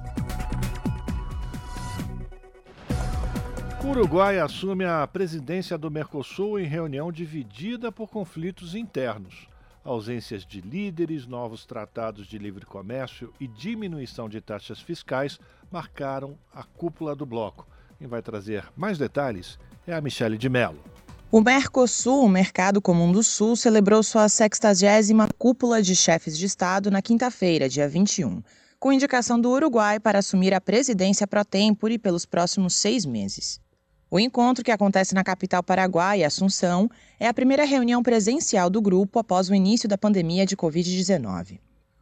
O Uruguai assume a presidência do Mercosul em reunião dividida por conflitos internos. Ausências de líderes, novos tratados de livre comércio e diminuição de taxas fiscais marcaram a cúpula do bloco. Quem vai trazer mais detalhes é a Michele de Mello. O Mercosul, o Mercado Comum do Sul, celebrou sua 60 cúpula de chefes de Estado na quinta-feira, dia 21, com indicação do Uruguai para assumir a presidência pro tempore pelos próximos seis meses. O encontro, que acontece na capital paraguaia, Assunção, é a primeira reunião presencial do grupo após o início da pandemia de Covid-19.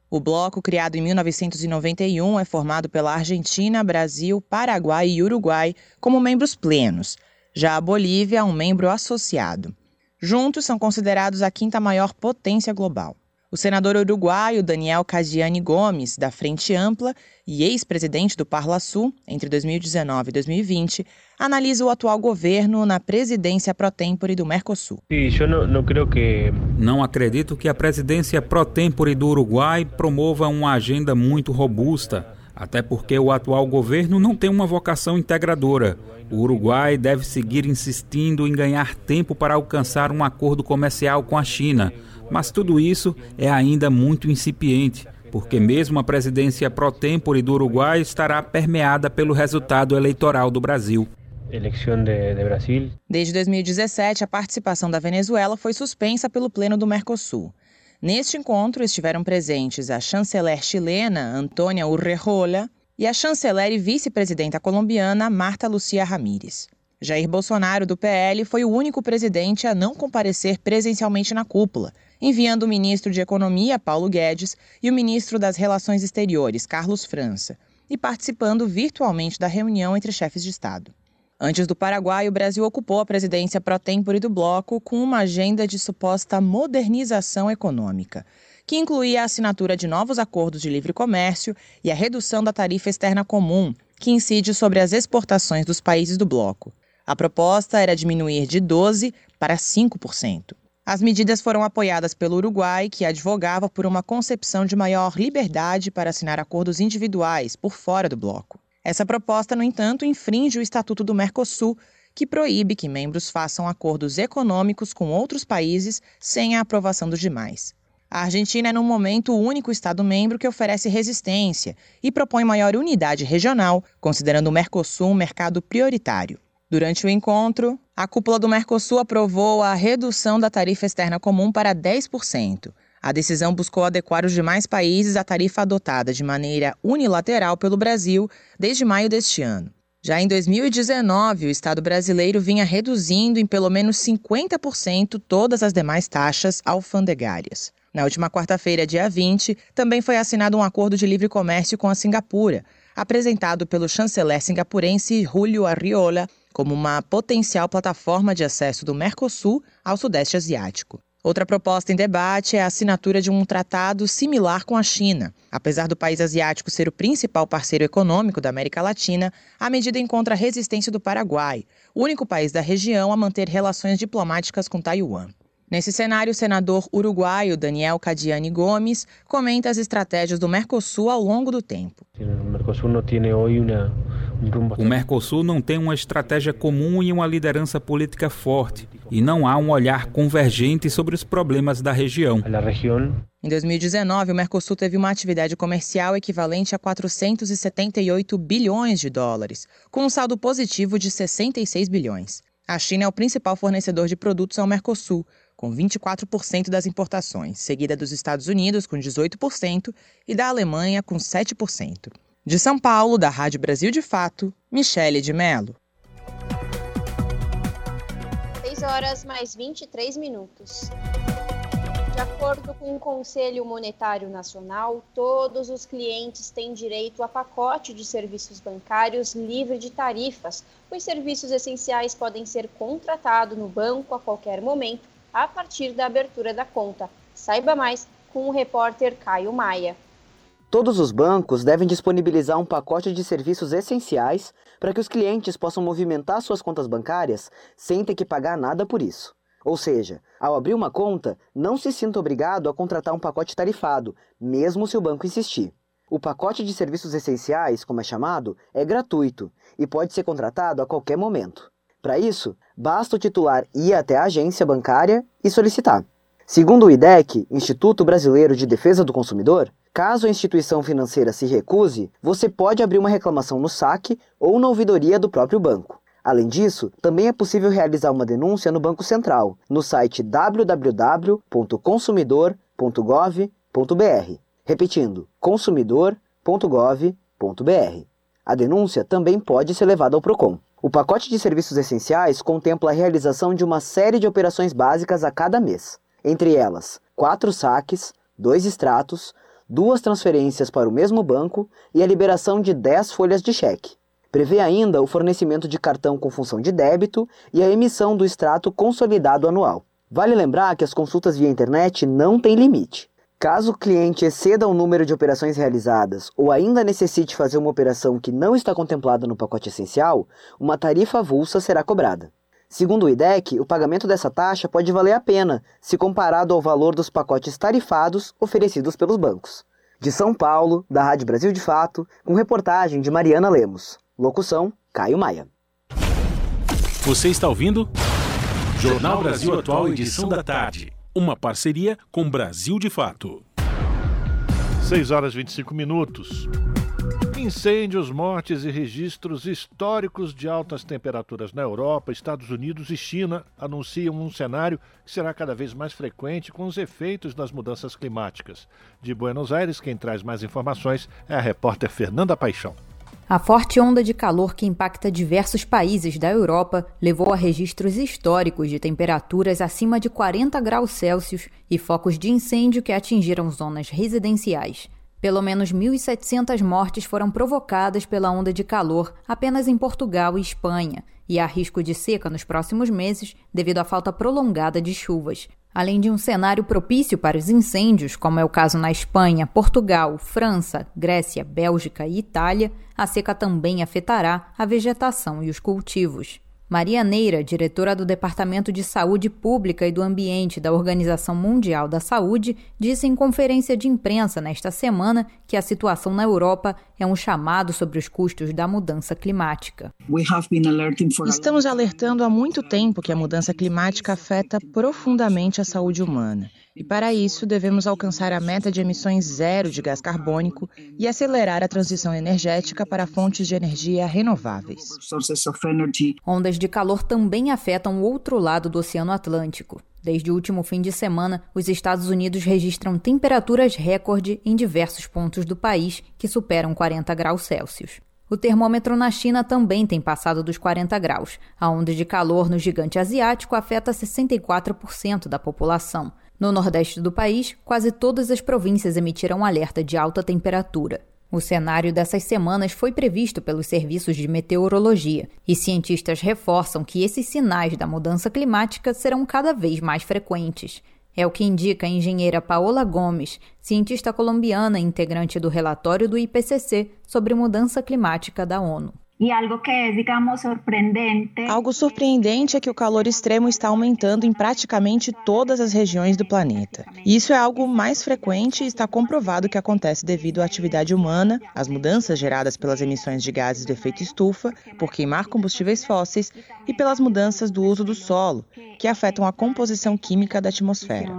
O bloco, criado em 1991, é formado pela Argentina, Brasil, Paraguai e Uruguai como membros plenos, já a Bolívia, um membro associado. Juntos, são considerados a quinta maior potência global. O senador uruguaio Daniel Cadiani Gomes, da Frente Ampla e ex-presidente do Parla Sul entre 2019 e 2020, analisa o atual governo na presidência pro tempore do Mercosul. Não acredito que a presidência pro tempore do Uruguai promova uma agenda muito robusta, até porque o atual governo não tem uma vocação integradora. O Uruguai deve seguir insistindo em ganhar tempo para alcançar um acordo comercial com a China, mas tudo isso é ainda muito incipiente, porque mesmo a presidência pro tempore do Uruguai estará permeada pelo resultado eleitoral do Brasil. Desde 2017, a participação da Venezuela foi suspensa pelo Pleno do Mercosul. Neste encontro estiveram presentes a chanceler chilena Antônia Urrejola e a chanceler e vice-presidenta colombiana Marta Lucia Ramírez. Jair Bolsonaro, do PL, foi o único presidente a não comparecer presencialmente na cúpula, enviando o ministro de Economia, Paulo Guedes, e o ministro das Relações Exteriores, Carlos França, e participando virtualmente da reunião entre chefes de Estado. Antes do Paraguai, o Brasil ocupou a presidência pro tempore do bloco com uma agenda de suposta modernização econômica, que incluía a assinatura de novos acordos de livre comércio e a redução da tarifa externa comum, que incide sobre as exportações dos países do bloco. A proposta era diminuir de 12% para 5%. As medidas foram apoiadas pelo Uruguai, que advogava por uma concepção de maior liberdade para assinar acordos individuais por fora do bloco. Essa proposta, no entanto, infringe o Estatuto do Mercosul, que proíbe que membros façam acordos econômicos com outros países sem a aprovação dos demais. A Argentina é, no momento, o único Estado-membro que oferece resistência e propõe maior unidade regional, considerando o Mercosul um mercado prioritário. Durante o encontro, a cúpula do Mercosul aprovou a redução da tarifa externa comum para 10%. A decisão buscou adequar os demais países à tarifa adotada de maneira unilateral pelo Brasil desde maio deste ano. Já em 2019, o Estado brasileiro vinha reduzindo em pelo menos 50% todas as demais taxas alfandegárias. Na última quarta-feira, dia 20, também foi assinado um acordo de livre comércio com a Singapura, apresentado pelo chanceler singapurense Julio Arriola como uma potencial plataforma de acesso do Mercosul ao Sudeste Asiático. Outra proposta em debate é a assinatura de um tratado similar com a China. Apesar do país asiático ser o principal parceiro econômico da América Latina, a medida encontra resistência do Paraguai, o único país da região a manter relações diplomáticas com Taiwan. Nesse cenário, o senador uruguaio Daniel Cadiani Gomes comenta as estratégias do Mercosul ao longo do tempo. O Mercosul não tem uma estratégia comum e uma liderança política forte, e não há um olhar convergente sobre os problemas da região. Em 2019, o Mercosul teve uma atividade comercial equivalente a 478 bilhões de dólares, com um saldo positivo de 66 bilhões. A China é o principal fornecedor de produtos ao Mercosul, com 24% das importações, seguida dos Estados Unidos, com 18%, e da Alemanha, com 7%. De São Paulo, da Rádio Brasil de Fato, Michele de Mello. 6 horas mais 23 minutos. De acordo com o Conselho Monetário Nacional, todos os clientes têm direito a pacote de serviços bancários livre de tarifas. Os serviços essenciais podem ser contratados no banco a qualquer momento a partir da abertura da conta. Saiba mais com o repórter Caio Maia. Todos os bancos devem disponibilizar um pacote de serviços essenciais para que os clientes possam movimentar suas contas bancárias sem ter que pagar nada por isso. Ou seja, ao abrir uma conta, não se sinta obrigado a contratar um pacote tarifado, mesmo se o banco insistir. O pacote de serviços essenciais, como é chamado, é gratuito e pode ser contratado a qualquer momento. Para isso, basta o titular ir até a agência bancária e solicitar. Segundo o IDEC, Instituto Brasileiro de Defesa do Consumidor, caso a instituição financeira se recuse, você pode abrir uma reclamação no saque ou na ouvidoria do próprio banco. Além disso, também é possível realizar uma denúncia no Banco Central, no site www.consumidor.gov.br. Repetindo, consumidor.gov.br. A denúncia também pode ser levada ao PROCON. O pacote de serviços essenciais contempla a realização de uma série de operações básicas a cada mês, entre elas quatro saques, dois extratos, duas transferências para o mesmo banco e a liberação de 10 folhas de cheque. Prevê ainda o fornecimento de cartão com função de débito e a emissão do extrato consolidado anual. Vale lembrar que as consultas via internet não têm limite. Caso o cliente exceda o número de operações realizadas ou ainda necessite fazer uma operação que não está contemplada no pacote essencial, uma tarifa avulsa será cobrada. Segundo o IDEC, o pagamento dessa taxa pode valer a pena se comparado ao valor dos pacotes tarifados oferecidos pelos bancos. De São Paulo, da Rádio Brasil de Fato, com reportagem de Mariana Lemos. Locução: Caio Maia. Você está ouvindo? Jornal Brasil Atual, edição da tarde uma parceria com Brasil de Fato. 6 horas e 25 minutos. Incêndios, mortes e registros históricos de altas temperaturas na Europa, Estados Unidos e China anunciam um cenário que será cada vez mais frequente com os efeitos das mudanças climáticas. De Buenos Aires, quem traz mais informações é a repórter Fernanda Paixão. A forte onda de calor que impacta diversos países da Europa levou a registros históricos de temperaturas acima de 40 graus Celsius e focos de incêndio que atingiram zonas residenciais. Pelo menos 1.700 mortes foram provocadas pela onda de calor apenas em Portugal e Espanha, e há risco de seca nos próximos meses devido à falta prolongada de chuvas. Além de um cenário propício para os incêndios, como é o caso na Espanha, Portugal, França, Grécia, Bélgica e Itália, a seca também afetará a vegetação e os cultivos. Maria Neira, diretora do Departamento de Saúde Pública e do Ambiente da Organização Mundial da Saúde, disse em conferência de imprensa nesta semana que a situação na Europa é um chamado sobre os custos da mudança climática. Estamos alertando há muito tempo que a mudança climática afeta profundamente a saúde humana. E para isso, devemos alcançar a meta de emissões zero de gás carbônico e acelerar a transição energética para fontes de energia renováveis. Ondas de calor também afetam o outro lado do Oceano Atlântico. Desde o último fim de semana, os Estados Unidos registram temperaturas recorde em diversos pontos do país que superam 40 graus Celsius. O termômetro na China também tem passado dos 40 graus. A onda de calor no gigante asiático afeta 64% da população. No nordeste do país, quase todas as províncias emitiram alerta de alta temperatura. O cenário dessas semanas foi previsto pelos serviços de meteorologia, e cientistas reforçam que esses sinais da mudança climática serão cada vez mais frequentes. É o que indica a engenheira Paola Gomes, cientista colombiana integrante do relatório do IPCC sobre mudança climática da ONU. E algo que é, digamos, surpreendente. Algo surpreendente é que o calor extremo está aumentando em praticamente todas as regiões do planeta. Isso é algo mais frequente e está comprovado que acontece devido à atividade humana, às mudanças geradas pelas emissões de gases de efeito estufa, por queimar combustíveis fósseis e pelas mudanças do uso do solo, que afetam a composição química da atmosfera.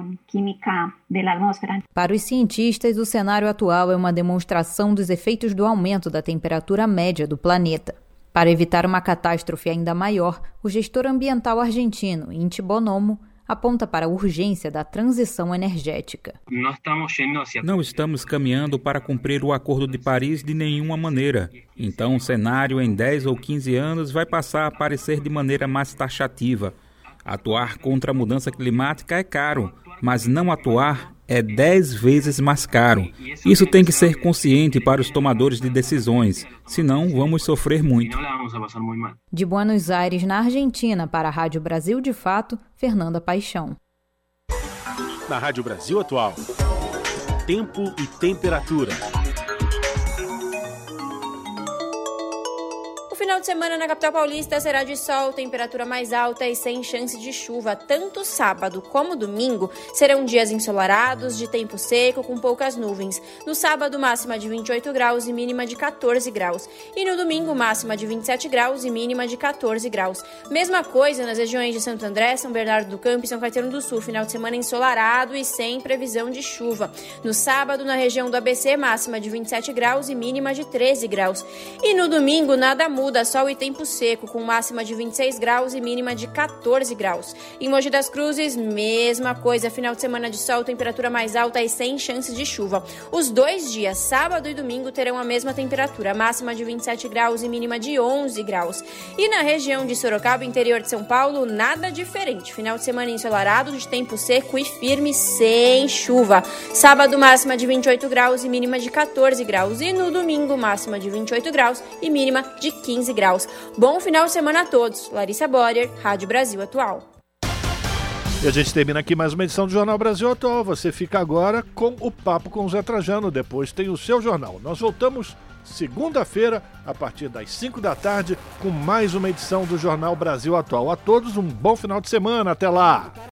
Para os cientistas, o cenário atual é uma demonstração dos efeitos do aumento da temperatura média do planeta. Para evitar uma catástrofe ainda maior, o gestor ambiental argentino, Inti Bonomo, aponta para a urgência da transição energética. Não estamos caminhando para cumprir o Acordo de Paris de nenhuma maneira. Então, o cenário em 10 ou 15 anos vai passar a aparecer de maneira mais taxativa. Atuar contra a mudança climática é caro, mas não atuar é 10 vezes mais caro. Isso tem que ser consciente para os tomadores de decisões, senão vamos sofrer muito. De Buenos Aires, na Argentina, para a Rádio Brasil de Fato, Fernanda Paixão. Na Rádio Brasil Atual, tempo e temperatura. Final de semana na capital paulista será de sol, temperatura mais alta e sem chance de chuva. Tanto sábado como domingo serão dias ensolarados, de tempo seco, com poucas nuvens. No sábado, máxima de 28 graus e mínima de 14 graus. E no domingo, máxima de 27 graus e mínima de 14 graus. Mesma coisa nas regiões de Santo André, São Bernardo do Campo e São Caetano do Sul. Final de semana ensolarado e sem previsão de chuva. No sábado, na região do ABC, máxima de 27 graus e mínima de 13 graus. E no domingo, nada muda Arruda, sol e tempo seco, com máxima de 26 graus e mínima de 14 graus. Em Mogi das Cruzes, mesma coisa, final de semana de sol, temperatura mais alta e sem chances de chuva. Os dois dias, sábado e domingo, terão a mesma temperatura, máxima de 27 graus e mínima de 11 graus. E na região de Sorocaba, interior de São Paulo, nada diferente. Final de semana ensolarado, de tempo seco e firme, sem chuva. Sábado, máxima de 28 graus e mínima de 14 graus. E no domingo, máxima de 28 graus e mínima de 15 graus. Bom final de semana a todos. Larissa Borer, Rádio Brasil Atual. E a gente termina aqui mais uma edição do Jornal Brasil Atual. Você fica agora com o Papo com o Zé Trajano. Depois tem o seu jornal. Nós voltamos segunda-feira, a partir das 5 da tarde, com mais uma edição do Jornal Brasil Atual. A todos um bom final de semana. Até lá!